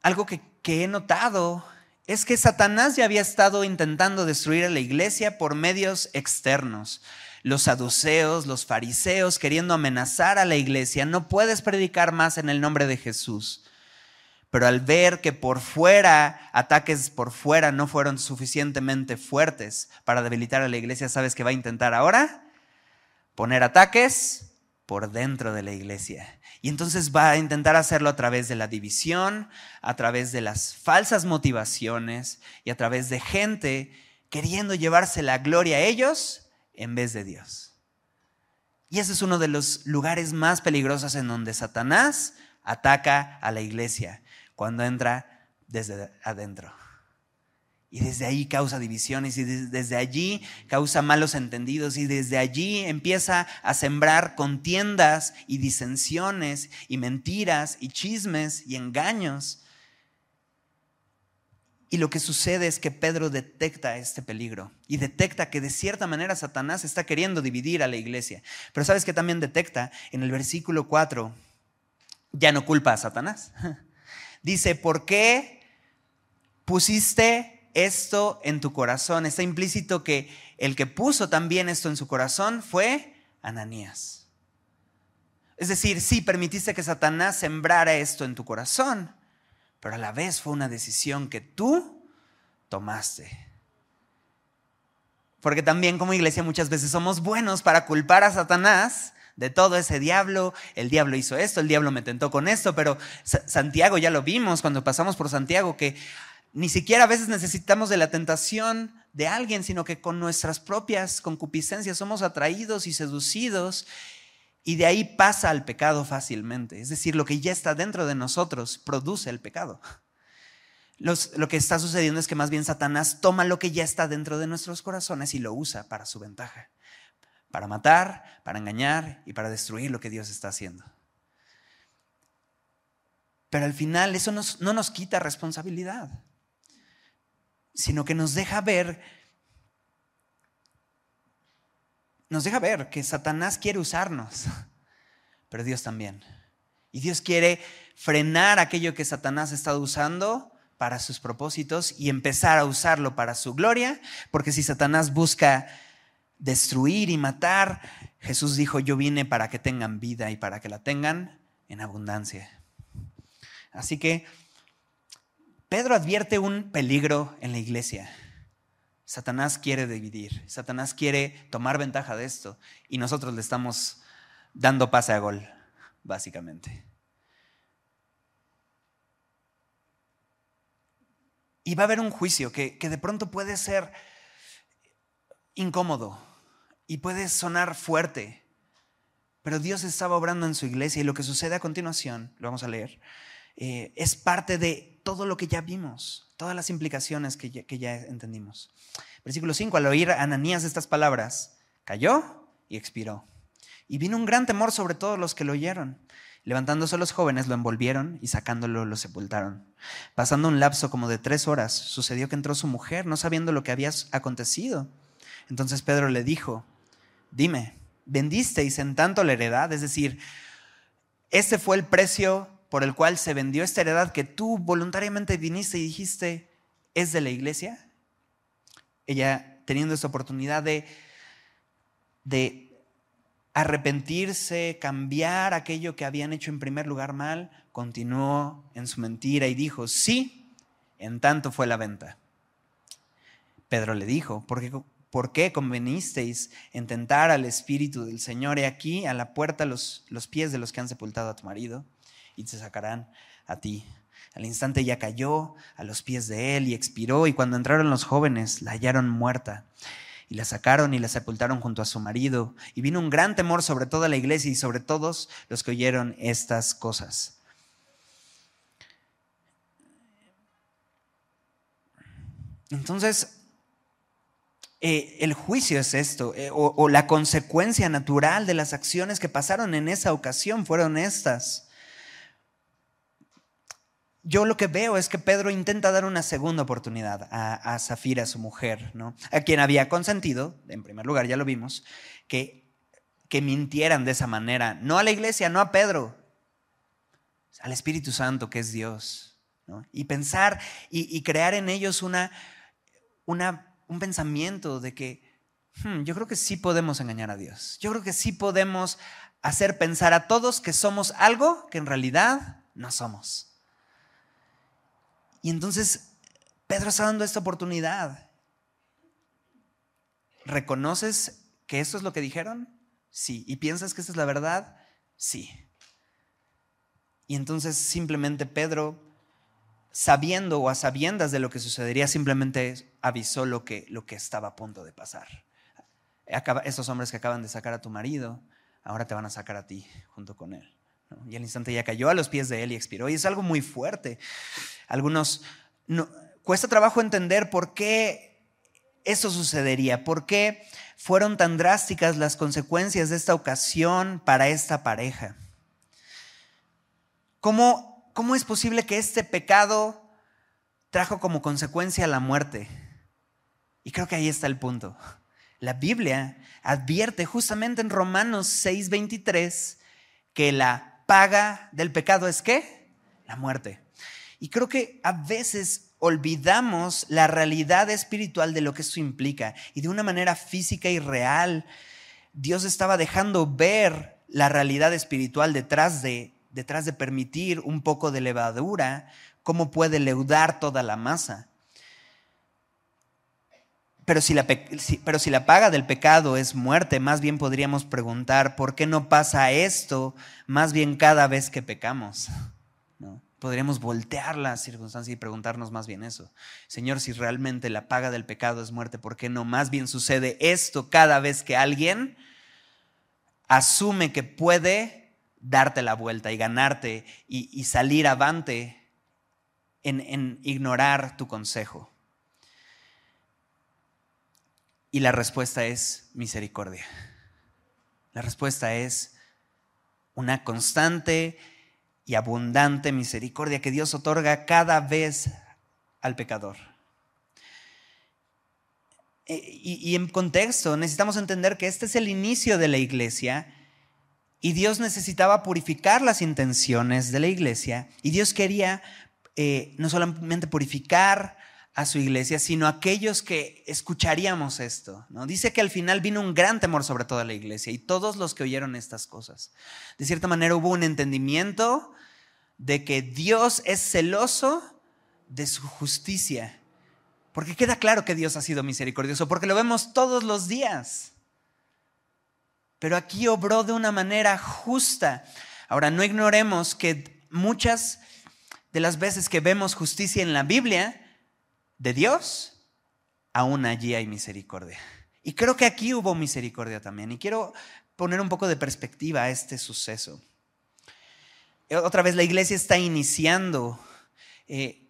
algo que, que he notado es que Satanás ya había estado intentando destruir a la iglesia por medios externos. Los saduceos, los fariseos queriendo amenazar a la iglesia, no puedes predicar más en el nombre de Jesús. Pero al ver que por fuera, ataques por fuera no fueron suficientemente fuertes para debilitar a la iglesia, ¿sabes qué va a intentar ahora? Poner ataques por dentro de la iglesia. Y entonces va a intentar hacerlo a través de la división, a través de las falsas motivaciones y a través de gente queriendo llevarse la gloria a ellos en vez de Dios. Y ese es uno de los lugares más peligrosos en donde Satanás ataca a la iglesia, cuando entra desde adentro. Y desde ahí causa divisiones y desde allí causa malos entendidos y desde allí empieza a sembrar contiendas y disensiones y mentiras y chismes y engaños. Y lo que sucede es que Pedro detecta este peligro y detecta que de cierta manera Satanás está queriendo dividir a la iglesia. Pero sabes que también detecta en el versículo 4, ya no culpa a Satanás. Dice, ¿por qué pusiste esto en tu corazón. Está implícito que el que puso también esto en su corazón fue Ananías. Es decir, sí, permitiste que Satanás sembrara esto en tu corazón, pero a la vez fue una decisión que tú tomaste. Porque también como iglesia muchas veces somos buenos para culpar a Satanás de todo ese diablo, el diablo hizo esto, el diablo me tentó con esto, pero Santiago ya lo vimos cuando pasamos por Santiago, que ni siquiera a veces necesitamos de la tentación de alguien, sino que con nuestras propias concupiscencias somos atraídos y seducidos y de ahí pasa al pecado fácilmente. Es decir, lo que ya está dentro de nosotros produce el pecado. lo que está sucediendo es que más bien Satanás toma lo que ya está dentro de nuestros corazones y lo usa para su ventaja, para matar, para engañar y para destruir lo que Dios está haciendo. Pero al final eso no nos quita responsabilidad sino que nos deja ver, nos deja ver que Satanás quiere usarnos, pero Dios también. Y Dios quiere frenar aquello que Satanás ha estado usando para sus propósitos y empezar a usarlo para su gloria, porque si Satanás busca destruir y matar, Jesús dijo, yo vine para que tengan vida y para que la tengan en abundancia. Así que Pedro advierte un peligro en la iglesia. Satanás quiere dividir, Satanás quiere tomar ventaja de esto y nosotros le estamos dando pase a gol, básicamente. Y va a haber un juicio que, que de pronto puede ser incómodo y puede sonar fuerte, pero Dios estaba obrando en su iglesia y lo que sucede a continuación, lo vamos a leer, eh, es parte de todo lo que ya vimos, todas las implicaciones que ya, entendimos. Versículo 5, al oír a Ananías estas palabras, cayó y expiró. Y vino un gran temor sobre todos los que lo oyeron. Levantándose los jóvenes lo envolvieron y sacándolo lo sepultaron. Pasando un lapso como de tres horas, sucedió que entró su mujer, no sabiendo lo que había acontecido. Entonces Pedro le dijo, dime, ¿vendisteis en tanto la heredad? Es decir, este fue el precio por el cual se vendió esta heredad que tú voluntariamente viniste y dijiste, es de la iglesia? Ella teniendo esta oportunidad de, de arrepentirse, cambiar aquello que habían hecho en primer lugar mal, continuó en su mentira y dijo, sí, en tanto fue la venta. Pedro le dijo, ¿por qué, por qué convenisteis en tentar al Espíritu del Señor? He aquí a la puerta los, los pies de los que han sepultado a tu marido y te sacarán a ti. Al instante ya cayó a los pies de él y expiró y cuando entraron los jóvenes la hallaron muerta y la sacaron y la sepultaron junto a su marido y vino un gran temor sobre toda la iglesia y sobre todos los que oyeron estas cosas. Entonces, eh, el juicio es esto, eh, o, o la consecuencia natural de las acciones que pasaron en esa ocasión fueron estas yo lo que veo es que Pedro intenta dar una segunda oportunidad a, Zafira, su mujer, ¿no? a quien había consentido, en primer lugar ya lo vimos, que, que mintieran de esa manera, no a la iglesia, no a Pedro, al Espíritu Santo que es Dios, y pensar y, crear en ellos una, una, un pensamiento de que hmm, yo creo que sí podemos engañar a Dios, yo creo que sí podemos hacer pensar a todos que somos algo que en realidad no somos. Y entonces Pedro está dando esta oportunidad. ¿Reconoces que esto es lo que dijeron? Sí. ¿Y piensas que esta es la verdad? Sí. Y entonces simplemente Pedro, sabiendo o a sabiendas de lo que sucedería, simplemente avisó lo que, lo que estaba a punto de pasar. estos hombres que acaban de sacar a tu marido, ahora te van a sacar a ti junto con él. Y al instante ya cayó a los pies de él y expiró. Y es algo muy fuerte. Algunos, no, cuesta trabajo entender por qué eso sucedería, por qué fueron tan drásticas las consecuencias de esta ocasión para esta pareja. ¿Cómo, cómo es posible que este pecado trajo como consecuencia la muerte? Y creo que ahí está el punto. La Biblia advierte justamente en Romanos 6:23 que la paga del pecado es qué? La muerte. Y creo que a veces olvidamos la realidad espiritual de lo que esto implica. Y de una manera física y real, Dios estaba dejando ver la realidad espiritual detrás de, detrás de permitir un poco de levadura, cómo puede leudar toda la masa. Pero si, la, pero si la paga del pecado es muerte, más bien podríamos preguntar, ¿por qué no pasa esto más bien cada vez que pecamos? ¿No? Podríamos voltear la circunstancia y preguntarnos más bien eso. Señor, si realmente la paga del pecado es muerte, ¿por qué no más bien sucede esto cada vez que alguien asume que puede darte la vuelta y ganarte y, salir avante en ignorar tu consejo? Y la respuesta es misericordia. La respuesta es una constante y abundante misericordia que Dios otorga cada vez al pecador. E, y, en contexto, necesitamos entender que este es el inicio de la iglesia y Dios necesitaba purificar las intenciones de la iglesia y Dios quería eh, no solamente purificar a su iglesia, sino aquellos que escucharíamos esto. ¿no? Dice que al final vino un gran temor sobre toda la iglesia y todos los que oyeron estas cosas. De cierta manera hubo un entendimiento de que Dios es celoso de su justicia. Porque queda claro que Dios ha sido misericordioso, porque lo vemos todos los días. Pero aquí obró de una manera justa. Ahora, no ignoremos que muchas de las veces que vemos justicia en la Biblia, de Dios, aún allí hay misericordia. Y creo que aquí hubo misericordia también. Y quiero poner un poco de perspectiva a este suceso. Otra vez la iglesia está iniciando. Eh,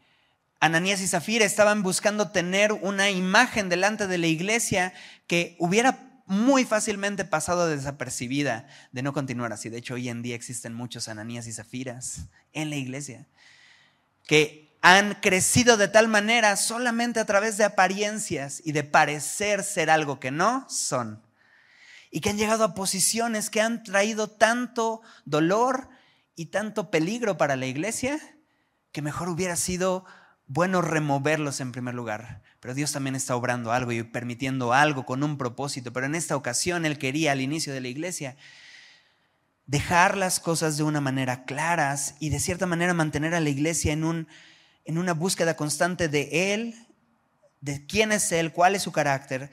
Ananías y Zafira estaban buscando tener una imagen delante de la iglesia que hubiera muy fácilmente pasado desapercibida de no continuar así. De hecho, hoy en día existen muchos Ananías y Zafiras en la iglesia que han crecido de tal manera solamente a través de apariencias y de parecer ser algo que no son. Y que han llegado a posiciones que han traído tanto dolor y tanto peligro para la iglesia que mejor hubiera sido bueno removerlos en primer lugar. Pero Dios también está obrando algo y permitiendo algo con un propósito. Pero en esta ocasión Él quería al inicio de la iglesia dejar las cosas de una manera claras y de cierta manera mantener a la iglesia en un en una búsqueda constante de Él, de quién es Él, cuál es su carácter,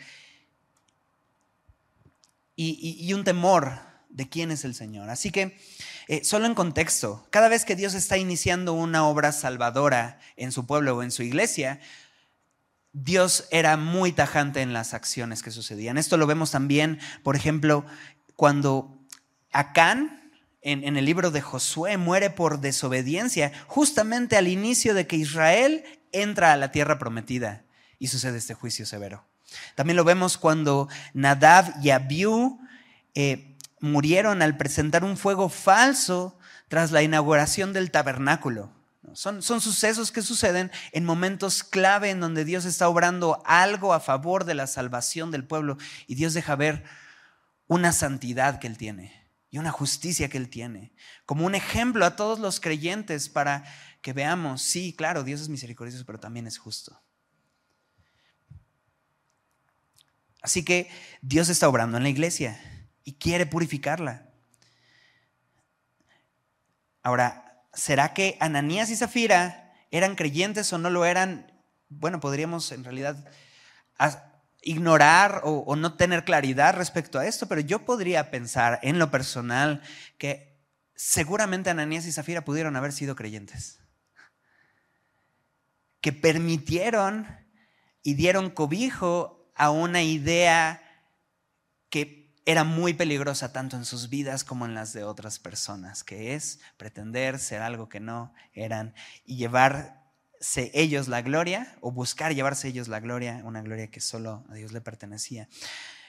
y, un temor de quién es el Señor. Así que, eh, solo en contexto, cada vez que Dios está iniciando una obra salvadora en su pueblo o en su iglesia, Dios era muy tajante en las acciones que sucedían. Esto lo vemos también, por ejemplo, cuando Acán, en, el libro de Josué, muere por desobediencia, justamente al inicio de que Israel entra a la tierra prometida y sucede este juicio severo. También lo vemos cuando Nadab y Abiú eh, murieron al presentar un fuego falso tras la inauguración del tabernáculo. Son, son, sucesos que suceden en momentos clave en donde Dios está obrando algo a favor de la salvación del pueblo y Dios deja ver una santidad que Él tiene y una justicia que Él tiene, como un ejemplo a todos los creyentes para que veamos, sí, claro, Dios es misericordioso, pero también es justo. Así que Dios está obrando en la iglesia y quiere purificarla. Ahora, ¿será que Ananías y Zafira eran creyentes o no lo eran? Bueno, podríamos en realidad ignorar o, no tener claridad respecto a esto, pero yo podría pensar en lo personal que seguramente Ananías y Zafira pudieron haber sido creyentes, que permitieron y dieron cobijo a una idea que era muy peligrosa tanto en sus vidas como en las de otras personas, que es pretender ser algo que no eran y llevarse ellos la gloria o buscar llevarse ellos la gloria, una gloria que solo a Dios le pertenecía.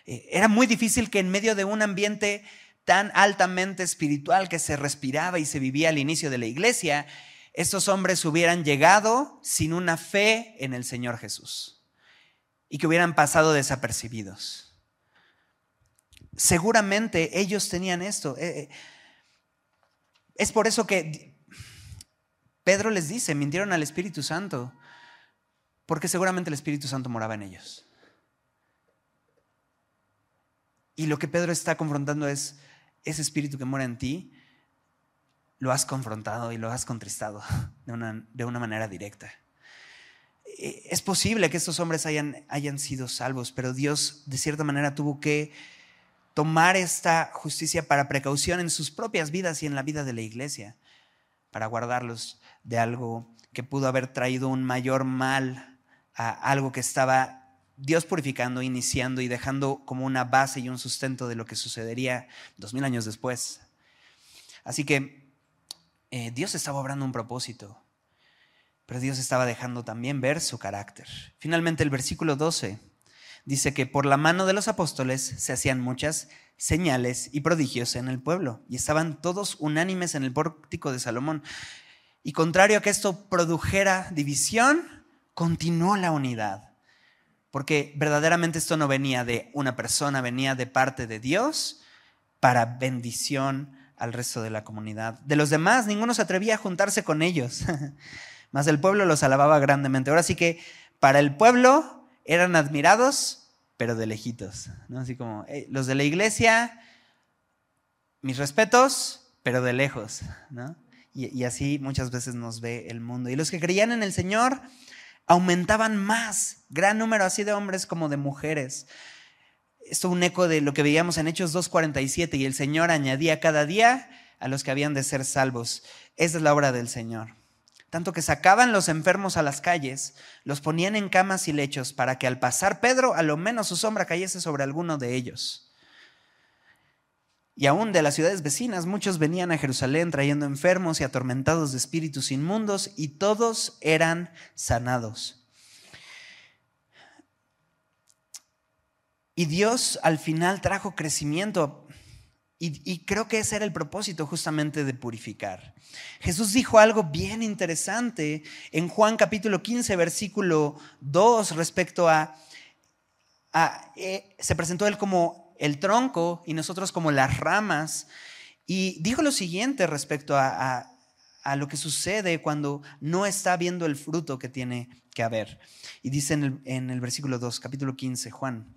Eh, era muy difícil que en medio de un ambiente tan altamente espiritual que se respiraba y se vivía al inicio de la iglesia, estos hombres hubieran llegado sin una fe en el Señor Jesús y que hubieran pasado desapercibidos. Seguramente ellos tenían esto. Eh, eh, es por eso que Pedro les dice, mintieron al Espíritu Santo, porque seguramente el Espíritu Santo moraba en ellos. Y lo que Pedro está confrontando es, ese espíritu que mora en ti, lo has confrontado y lo has contristado de una, de una manera directa. Eh, es posible que estos hombres hayan, hayan sido salvos, pero Dios de cierta manera tuvo que tomar esta justicia para precaución en sus propias vidas y en la vida de la iglesia, para guardarlos de algo que pudo haber traído un mayor mal a algo que estaba Dios purificando, iniciando y dejando como una base y un sustento de lo que sucedería dos mil años después. Así que eh, Dios estaba obrando un propósito pero Dios estaba dejando también ver su carácter. Finalmente el versículo 12 dice que por la mano de los apóstoles se hacían muchas señales y prodigios en el pueblo y estaban todos unánimes en el pórtico de Salomón. Y contrario a que esto produjera división, continuó la unidad. Porque verdaderamente esto no venía de una persona, venía de parte de Dios para bendición al resto de la comunidad. De los demás, ninguno se atrevía a juntarse con ellos. Mas el pueblo los alababa grandemente. Ahora sí que para el pueblo eran admirados, pero de lejitos. ¿no? Así como los de la iglesia, mis respetos, pero de lejos. ¿no? Y, así muchas veces nos ve el mundo. Y los que creían en el Señor aumentaban más, gran número así de hombres como de mujeres. Esto es un eco de lo que veíamos en Hechos 2.47 y el Señor añadía cada día a los que habían de ser salvos. Esa es la obra del Señor tanto que sacaban los enfermos a las calles, los ponían en camas y lechos para que al pasar Pedro a lo menos su sombra cayese sobre alguno de ellos. Y aún de las ciudades vecinas muchos venían a Jerusalén trayendo enfermos y atormentados de espíritus inmundos y todos eran sanados. Y Dios al final trajo crecimiento y, creo que ese era el propósito justamente de purificar. Jesús dijo algo bien interesante en Juan capítulo 15, versículo 2 respecto a, eh, se presentó él como el tronco y nosotros como las ramas. Y dijo lo siguiente respecto a, lo que sucede cuando no está viendo el fruto que tiene que haber. Y dice en el, en el versículo 2, capítulo 15, Juan.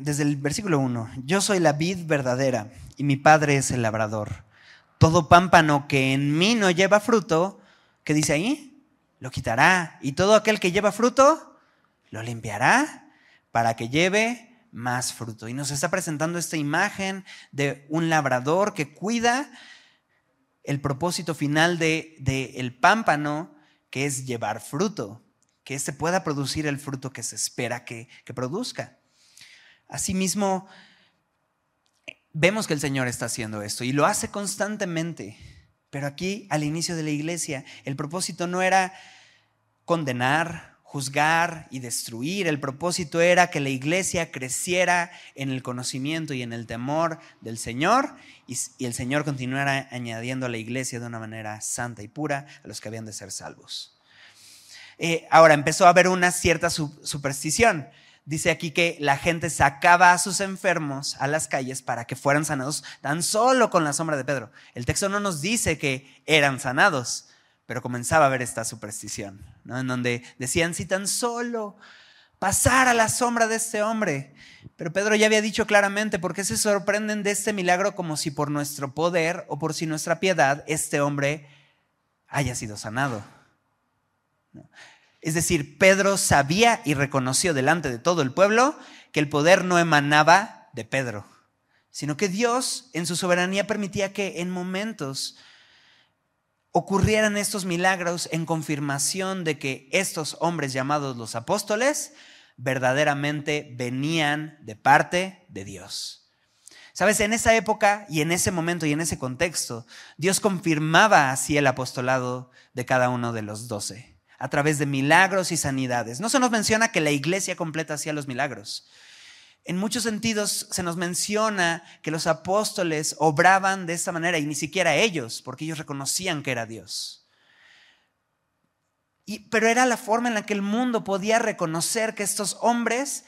desde el versículo 1, yo soy la vid verdadera y mi padre es el labrador. Todo pámpano que en mí no lleva fruto, ¿qué dice ahí? Lo quitará. Y todo aquel que lleva fruto, lo limpiará para que lleve más fruto. Y nos está presentando esta imagen de un labrador que cuida el propósito final del de, el pámpano, que es llevar fruto, que éste pueda producir el fruto que se espera que, que produzca. Asimismo, vemos que el Señor está haciendo esto y lo hace constantemente. Pero aquí, al inicio de la iglesia, el propósito no era condenar, juzgar y destruir. El propósito era que la iglesia creciera en el conocimiento y en el temor del Señor y, el Señor continuara añadiendo a la iglesia de una manera santa y pura a los que habían de ser salvos. Eh, ahora empezó a haber una cierta superstición. Dice aquí que la gente sacaba a sus enfermos a las calles para que fueran sanados tan solo con la sombra de Pedro. El texto no nos dice que eran sanados, pero comenzaba a haber esta superstición, en donde decían, si tan solo pasara la sombra de este hombre. Pero Pedro ya había dicho claramente, ¿por qué se sorprenden de este milagro como si por nuestro poder o por si nuestra piedad este hombre haya sido sanado? Es decir, Pedro sabía y reconoció delante de todo el pueblo que el poder no emanaba de Pedro, sino que Dios en su soberanía permitía que en momentos ocurrieran estos milagros en confirmación de que estos hombres llamados los apóstoles verdaderamente venían de parte de Dios. Sabes, en esa época y en ese momento y en ese contexto, Dios confirmaba así el apostolado de cada uno de los doce a través de milagros y sanidades. No se nos menciona que la iglesia completa hacía los milagros, en muchos sentidos se nos menciona que los apóstoles obraban de esta manera y ni siquiera ellos, porque ellos reconocían que era Dios. pero era la forma en la que el mundo podía reconocer que estos hombres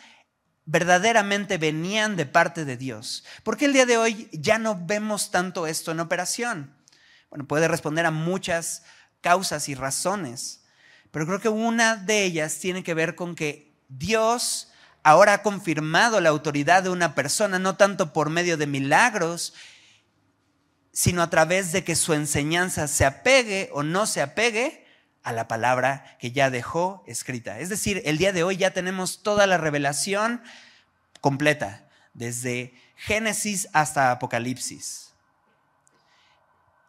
verdaderamente venían de parte de Dios. ¿Por qué el día de hoy ya no vemos tanto esto en operación? Bueno, puede responder a muchas causas y razones, pero creo que una de ellas tiene que ver con que Dios ahora ha confirmado la autoridad de una persona, no tanto por medio de milagros, sino a través de que su enseñanza se apegue o no se apegue a la palabra que ya dejó escrita. Es decir, el día de hoy ya tenemos toda la revelación completa, desde Génesis hasta Apocalipsis.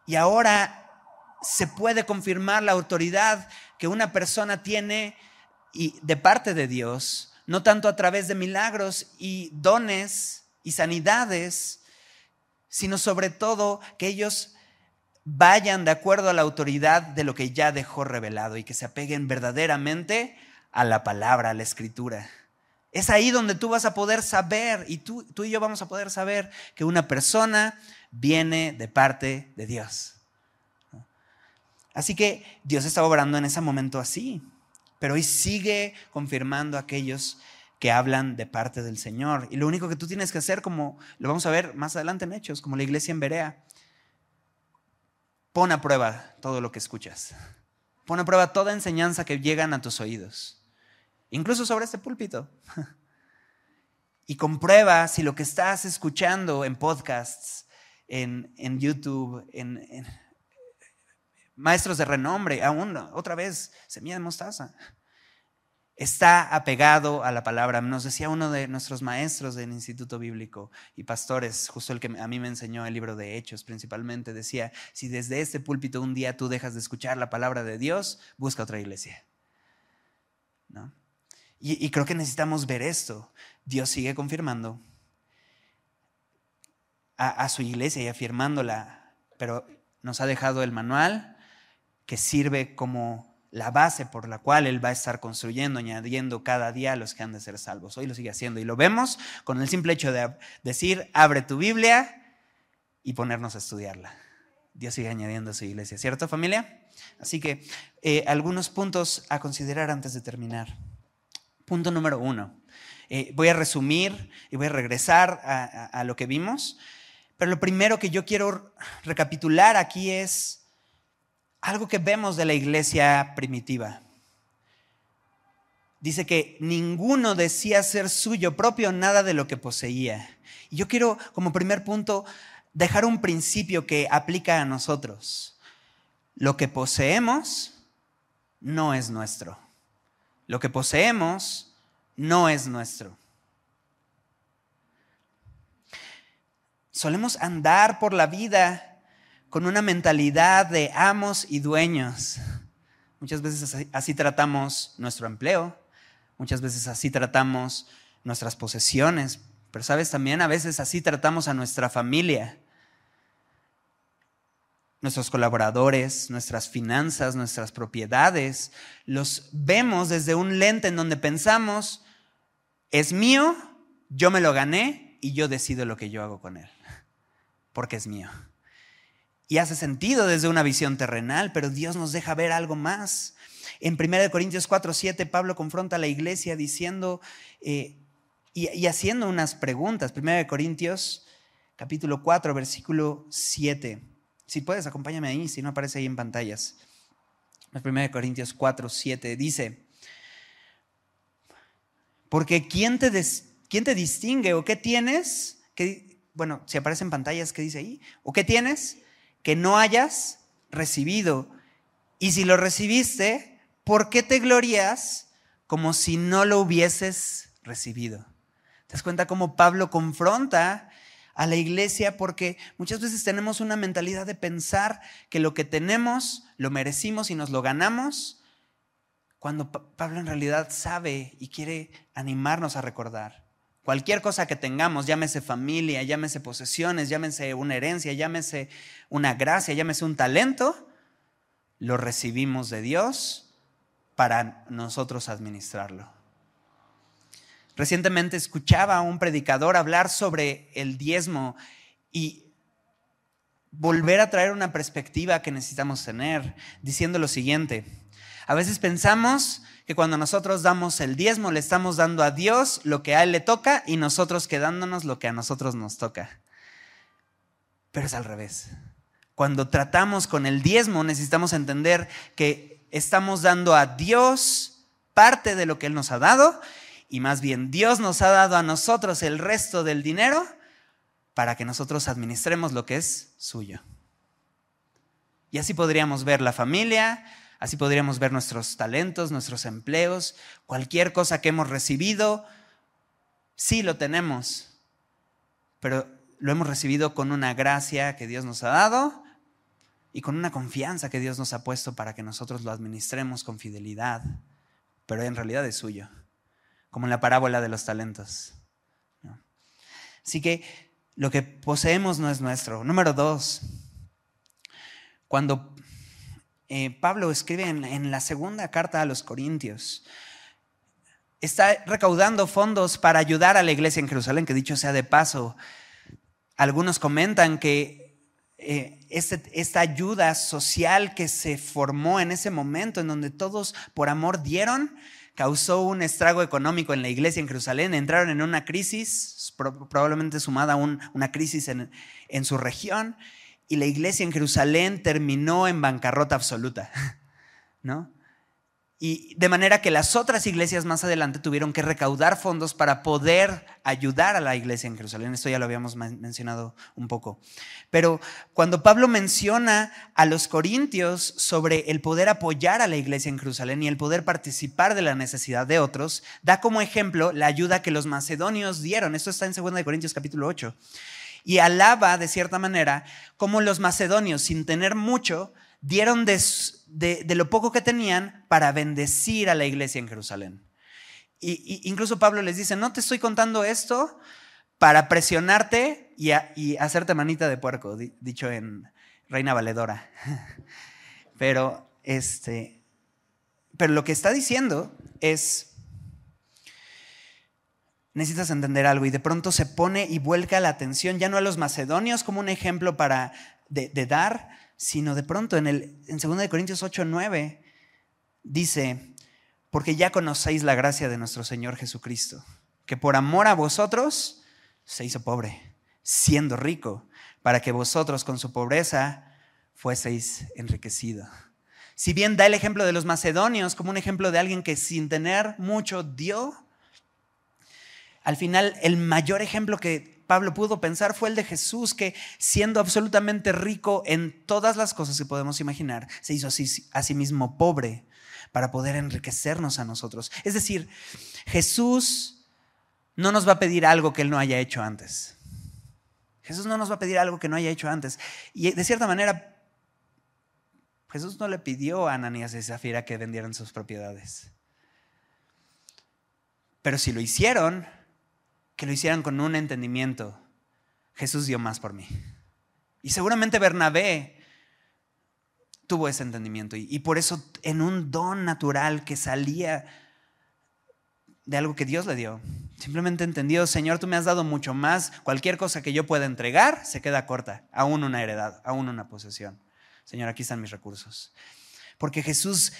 Y ahora se puede confirmar la autoridad que una persona tiene y de parte de Dios no tanto a través de milagros y dones y sanidades, sino sobre todo que ellos vayan de acuerdo a la autoridad de lo que ya dejó revelado y que se apeguen verdaderamente a la palabra, a la escritura. Es ahí donde tú vas a poder saber, y tú, tú y yo vamos a poder saber que una persona viene de parte de Dios. Así que Dios está obrando en ese momento así pero hoy sigue confirmando a aquellos que hablan de parte del Señor. Y lo único que tú tienes que hacer, como lo vamos a ver más adelante en Hechos, como la iglesia en Berea, pon a prueba todo lo que escuchas. Pon a prueba toda enseñanza que llegan a tus oídos, incluso sobre este púlpito. Y comprueba si lo que estás escuchando en podcasts, en, YouTube, en maestros de renombre, aún otra vez, semilla de mostaza. Está apegado a la palabra. Nos decía uno de nuestros maestros del Instituto Bíblico y pastores, justo el que a mí me enseñó el libro de Hechos principalmente, decía, si desde este púlpito un día tú dejas de escuchar la palabra de Dios, busca otra iglesia. ¿No? Y, creo que necesitamos ver esto. Dios sigue confirmando a, a su iglesia y afirmándola, pero nos ha dejado el manual, que sirve como la base por la cual Él va a estar construyendo, añadiendo cada día a los que han de ser salvos. Hoy lo sigue haciendo y lo vemos con el simple hecho de decir, abre tu Biblia y ponernos a estudiarla. Dios sigue añadiendo a su iglesia, ¿cierto familia? Así que eh, algunos puntos a considerar antes de terminar. Punto número uno. Eh, voy a resumir y voy a regresar a lo que vimos, pero lo primero que yo quiero recapitular aquí es algo que vemos de la iglesia primitiva. Dice que ninguno decía ser suyo propio nada de lo que poseía. Y yo quiero, como primer punto, dejar un principio que aplica a nosotros. Lo que poseemos no es nuestro. Lo que poseemos no es nuestro. Solemos andar por la vida con una mentalidad de amos y dueños. Muchas veces así, tratamos nuestro empleo, muchas veces así tratamos nuestras posesiones, pero sabes, también a veces así tratamos a nuestra familia, nuestros colaboradores, nuestras finanzas, nuestras propiedades. Los vemos desde un lente en donde pensamos, es mío, yo me lo gané y yo decido lo que yo hago con él, porque es mío. Y hace sentido desde una visión terrenal, pero Dios nos deja ver algo más. En 1 Corintios 4, 7, Pablo confronta a la iglesia diciendo, eh, y, haciendo unas preguntas. Primera de Corintios, capítulo 4, versículo 7. Si puedes, acompáñame ahí, si no aparece ahí en pantallas. Primera de Corintios 4, 7 dice, porque ¿quién te, ¿quién te distingue o qué tienes? Bueno, si aparece en pantallas, ¿qué dice ahí? ¿O qué tienes que no hayas recibido? Y si lo recibiste, ¿por qué te glorías como si no lo hubieses recibido? ¿Te das cuenta cómo Pablo confronta a la iglesia? Porque muchas veces tenemos una mentalidad de pensar que lo que tenemos lo merecimos y nos lo ganamos, cuando Pablo en realidad sabe y quiere animarnos a recordar. Cualquier cosa que tengamos, llámese familia, llámese posesiones, llámese una herencia, llámese una gracia, llámese un talento, lo recibimos de Dios para nosotros administrarlo. Recientemente escuchaba a un predicador hablar sobre el diezmo y volver a traer una perspectiva que necesitamos tener, diciendo lo siguiente. A veces pensamos que cuando nosotros damos el diezmo le estamos dando a Dios lo que a Él le toca y nosotros quedándonos lo que a nosotros nos toca. Pero es al revés. Cuando tratamos con el diezmo necesitamos entender que estamos dando a Dios parte de lo que Él nos ha dado y más bien Dios nos ha dado a nosotros el resto del dinero para que nosotros administremos lo que es suyo. Y así podríamos ver la familia, así podríamos ver nuestros talentos, nuestros empleos, cualquier cosa que hemos recibido, sí lo tenemos, pero lo hemos recibido con una gracia que Dios nos ha dado y con una confianza que Dios nos ha puesto para que nosotros lo administremos con fidelidad, pero en realidad es suyo como en la parábola de los talentos. Así que lo que poseemos no es nuestro. Número dos, cuando eh, Pablo escribe en, la segunda carta a los Corintios, está recaudando fondos para ayudar a la iglesia en Jerusalén, que dicho sea de paso, algunos comentan que eh, este, esta ayuda social que se formó en ese momento, en donde todos por amor dieron, causó un estrago económico en la iglesia en Jerusalén, entraron en una crisis, probablemente sumada a una crisis en, en su región, y la iglesia en Jerusalén terminó en bancarrota absoluta, ¿no? Y de manera que las otras iglesias más adelante tuvieron que recaudar fondos para poder ayudar a la iglesia en Jerusalén. Esto ya lo habíamos mencionado un poco. Pero cuando Pablo menciona a los corintios sobre el poder apoyar a la iglesia en Jerusalén y el poder participar de la necesidad de otros, da como ejemplo la ayuda que los macedonios dieron. Esto está en 2 Corintios capítulo 8. Y alaba de cierta manera cómo los macedonios, sin tener mucho, dieron de, lo poco que tenían para bendecir a la iglesia en Jerusalén. Y, incluso Pablo les dice, no te estoy contando esto para presionarte y, y hacerte manita de puerco, dicho en Reina Valedora. Pero, este, pero lo que está diciendo es, necesitas entender algo y de pronto se pone y vuelca la atención ya no a los macedonios como un ejemplo para de, dar, sino de pronto en, el, en 2 Corintios 8, 9 dice, porque ya conocéis la gracia de nuestro Señor Jesucristo, que por amor a vosotros se hizo pobre, siendo rico, para que vosotros con su pobreza fueseis enriquecidos. Si bien da el ejemplo de los macedonios como un ejemplo de alguien que sin tener mucho dio, al final el mayor ejemplo que Pablo pudo pensar fue el de Jesús, que siendo absolutamente rico en todas las cosas que podemos imaginar, se hizo a sí mismo pobre para poder enriquecernos a nosotros. Es decir, Jesús no nos va a pedir algo que Él no haya hecho antes. Jesús no nos va a pedir algo que no haya hecho antes. Y de cierta manera, Jesús no le pidió a Ananías y Zafira que vendieran sus propiedades. Pero si lo hicieron, que lo hicieran con un entendimiento. Jesús dio más por mí. Y seguramente Bernabé tuvo ese entendimiento. Y, por eso en un don natural que salía de algo que Dios le dio, simplemente entendió, Señor, tú me has dado mucho más. Cualquier cosa que yo pueda entregar se queda corta. Aún una heredad, aún una posesión. Señor, aquí están mis recursos. Porque Jesús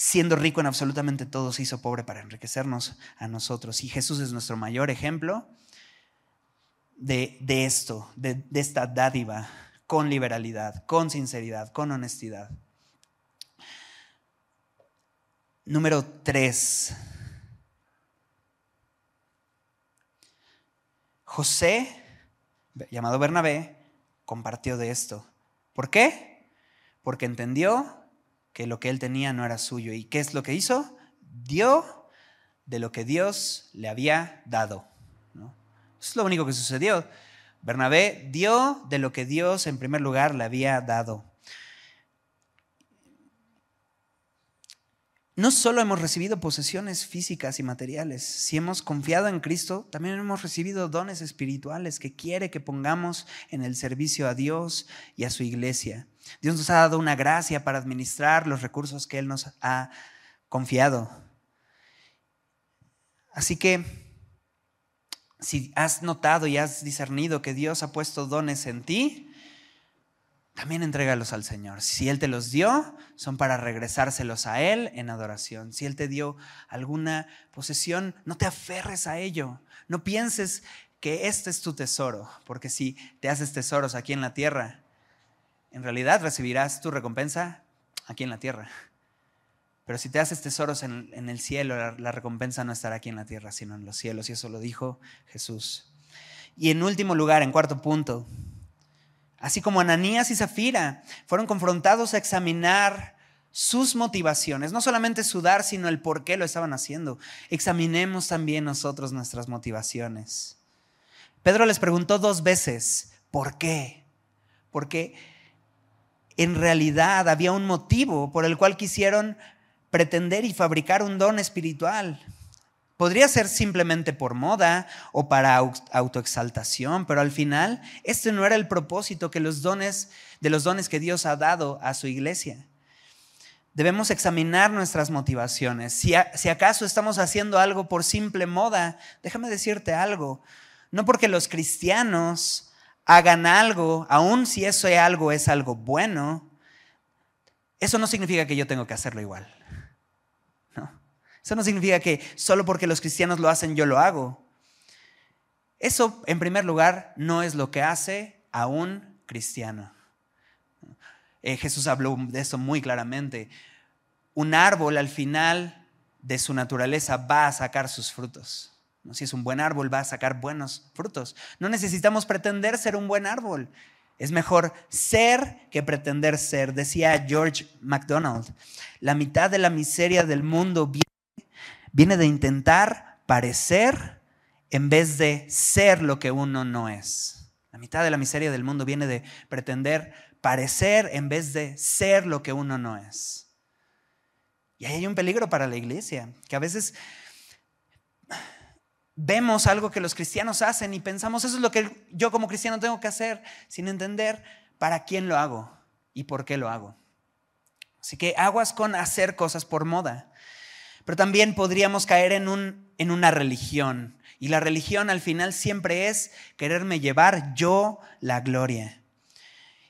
siendo rico en absolutamente todo, se hizo pobre para enriquecernos a nosotros. Y Jesús es nuestro mayor ejemplo de, esto, de, de esta dádiva, con liberalidad, con sinceridad, con honestidad. Número tres. José, llamado Bernabé, compartió de esto. ¿Por qué? Porque entendió que lo que él tenía no era suyo. ¿Y qué es lo que hizo? Dio de lo que Dios le había dado. ¿no? Eso es lo único que sucedió. Bernabé dio de lo que Dios en primer lugar le había dado. No solo hemos recibido posesiones físicas y materiales, si hemos confiado en Cristo, también hemos recibido dones espirituales que quiere que pongamos en el servicio a Dios y a su iglesia. Dios nos ha dado una gracia para administrar los recursos que Él nos ha confiado. Así que si has notado y has discernido que Dios ha puesto dones en ti, también entrégalos al Señor. Si Él te los dio, son para regresárselos a Él en adoración. Si Él te dio alguna posesión, no te aferres a ello. No pienses que este es tu tesoro, porque si te haces tesoros aquí en la tierra, en realidad recibirás tu recompensa aquí en la tierra. Pero si te haces tesoros en, el cielo, la, recompensa no estará aquí en la tierra, sino en los cielos. Y eso lo dijo Jesús. Y en último lugar, en cuarto punto, así como Ananías y Zafira fueron confrontados a examinar sus motivaciones, no solamente sudar, sino el por qué lo estaban haciendo. Examinemos también nosotros nuestras motivaciones. Pedro les preguntó dos veces, ¿por qué? Porque en realidad había un motivo por el cual quisieron pretender y fabricar un don espiritual. Podría ser simplemente por moda o para autoexaltación, pero al final este no era el propósito que los dones de los dones que Dios ha dado a su iglesia. Debemos examinar nuestras motivaciones. Si, si acaso estamos haciendo algo por simple moda, déjame decirte algo. No porque los cristianos hagan algo, aun si eso es algo es algo bueno, eso no significa que yo tengo que hacerlo igual. No. Eso no significa que solo porque los cristianos lo hacen yo lo hago. Eso, en primer lugar, no es lo que hace a un cristiano. Eh, Jesús habló de eso muy claramente. Un árbol al final de su naturaleza va a sacar sus frutos. Si es un buen árbol, va a sacar buenos frutos. No necesitamos pretender ser un buen árbol. Es mejor ser que pretender ser, decía George MacDonald. La mitad de la miseria del mundo viene, viene de intentar parecer en vez de ser lo que uno no es. La mitad de la miseria del mundo viene de pretender parecer en vez de ser lo que uno no es. Y ahí hay un peligro para la iglesia, que a veces vemos algo que los cristianos hacen y pensamos, eso es lo que yo como cristiano tengo que hacer, sin entender para quién lo hago y por qué lo hago. Así que aguas con hacer cosas por moda. Pero también podríamos caer en, un, en una religión. Y la religión al final siempre es quererme llevar yo la gloria.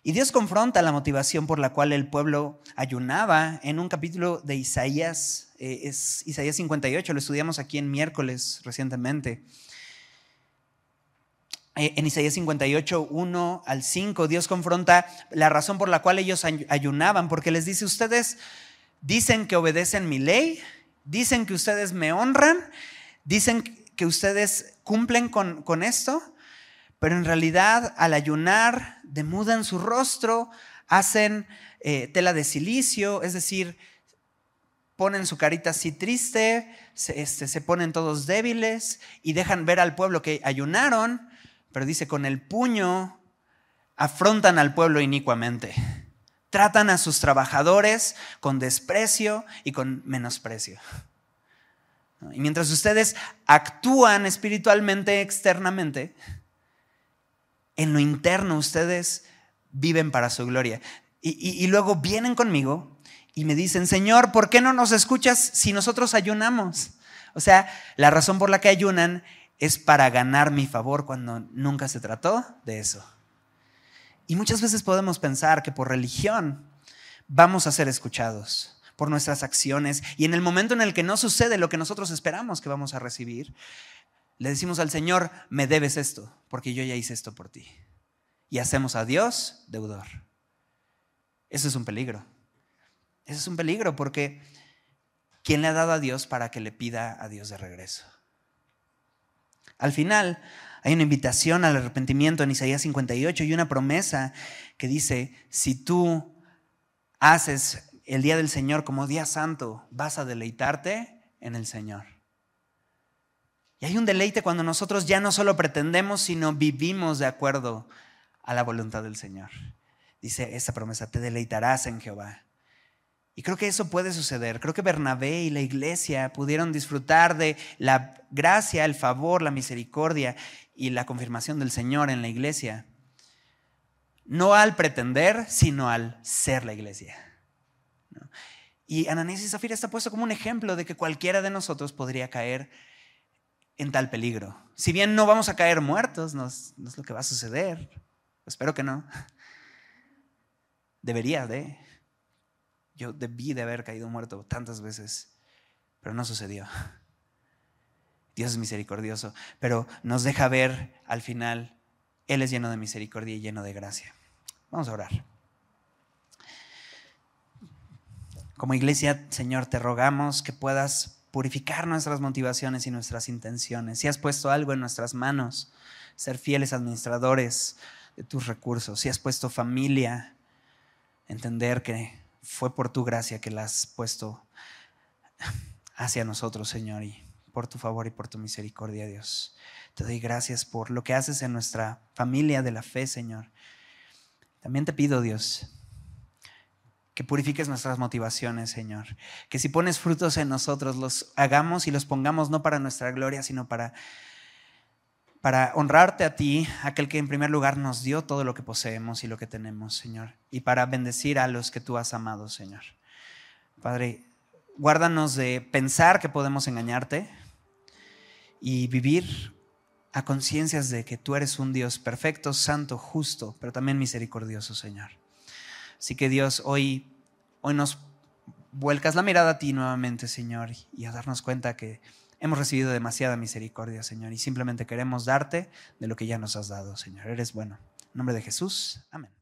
Y Dios confronta la motivación por la cual el pueblo ayunaba en un capítulo de Isaías, eh, es Isaías 58, lo estudiamos aquí en miércoles recientemente. Eh, en Isaías 58, 1 al 5, Dios confronta la razón por la cual ellos ayunaban, porque les dice, ustedes dicen que obedecen mi ley, dicen que ustedes me honran, dicen que ustedes cumplen con, con esto, pero en realidad al ayunar demudan su rostro, hacen eh, tela de silicio, es decir, ponen su carita así triste, se, este, se ponen todos débiles y dejan ver al pueblo que ayunaron, pero dice, con el puño afrontan al pueblo inicuamente. Tratan a sus trabajadores con desprecio y con menosprecio. Y mientras ustedes actúan espiritualmente externamente, en lo interno ustedes viven para su gloria. Y, luego vienen conmigo y me dicen, Señor, ¿por qué no nos escuchas si nosotros ayunamos? O sea, la razón por la que ayunan es para ganar mi favor cuando nunca se trató de eso. Y muchas veces podemos pensar que por religión vamos a ser escuchados por nuestras acciones y en el momento en el que no sucede lo que nosotros esperamos que vamos a recibir, le decimos al Señor, me debes esto, porque yo ya hice esto por ti. Y hacemos a Dios deudor. Eso es un peligro. Eso es un peligro porque ¿quién le ha dado a Dios para que le pida a Dios de regreso? Al final hay una invitación al arrepentimiento en Isaías 58 y una promesa que dice, si tú haces el día del Señor como día santo, vas a deleitarte en el Señor. Y hay un deleite cuando nosotros ya no solo pretendemos, sino vivimos de acuerdo a la voluntad del Señor. Dice esa promesa, te deleitarás en Jehová. Y creo que eso puede suceder. Creo que Bernabé y la iglesia pudieron disfrutar de la gracia, el favor, la misericordia y la confirmación del Señor en la iglesia. No al pretender, sino al ser la iglesia. Y Ananías y Zafira está puesto como un ejemplo de que cualquiera de nosotros podría caer en tal peligro. Si bien no vamos a caer muertos, no es, lo que va a suceder. Espero que no. Debería de. Yo debí de haber caído muerto tantas veces, pero no sucedió. Dios es misericordioso, pero nos deja ver al final, Él es lleno de misericordia y lleno de gracia. Vamos a orar. Como iglesia, Señor, te rogamos que puedas purificar nuestras motivaciones y nuestras intenciones. Si has puesto algo en nuestras manos, ser fieles administradores de tus recursos. Si has puesto familia, entender que fue por tu gracia que la has puesto hacia nosotros, Señor, y por tu favor y por tu misericordia, Dios. Te doy gracias por lo que haces en nuestra familia de la fe, Señor. También te pido, Dios, que purifiques nuestras motivaciones, Señor. Que si pones frutos en nosotros, los hagamos y los pongamos no para nuestra gloria, sino para para honrarte a ti, aquel que en primer lugar nos dio todo lo que poseemos y lo que tenemos, Señor, y para bendecir a los que tú has amado, Señor. Padre, guárdanos de pensar que podemos engañarte y vivir a conciencias de que tú eres un Dios perfecto, santo, justo, pero también misericordioso, Señor. Así que Dios, hoy, hoy nos vuelcas la mirada a ti nuevamente, Señor, y a darnos cuenta que hemos recibido demasiada misericordia, Señor, y simplemente queremos darte de lo que ya nos has dado, Señor. Eres bueno. En nombre de Jesús. Amén.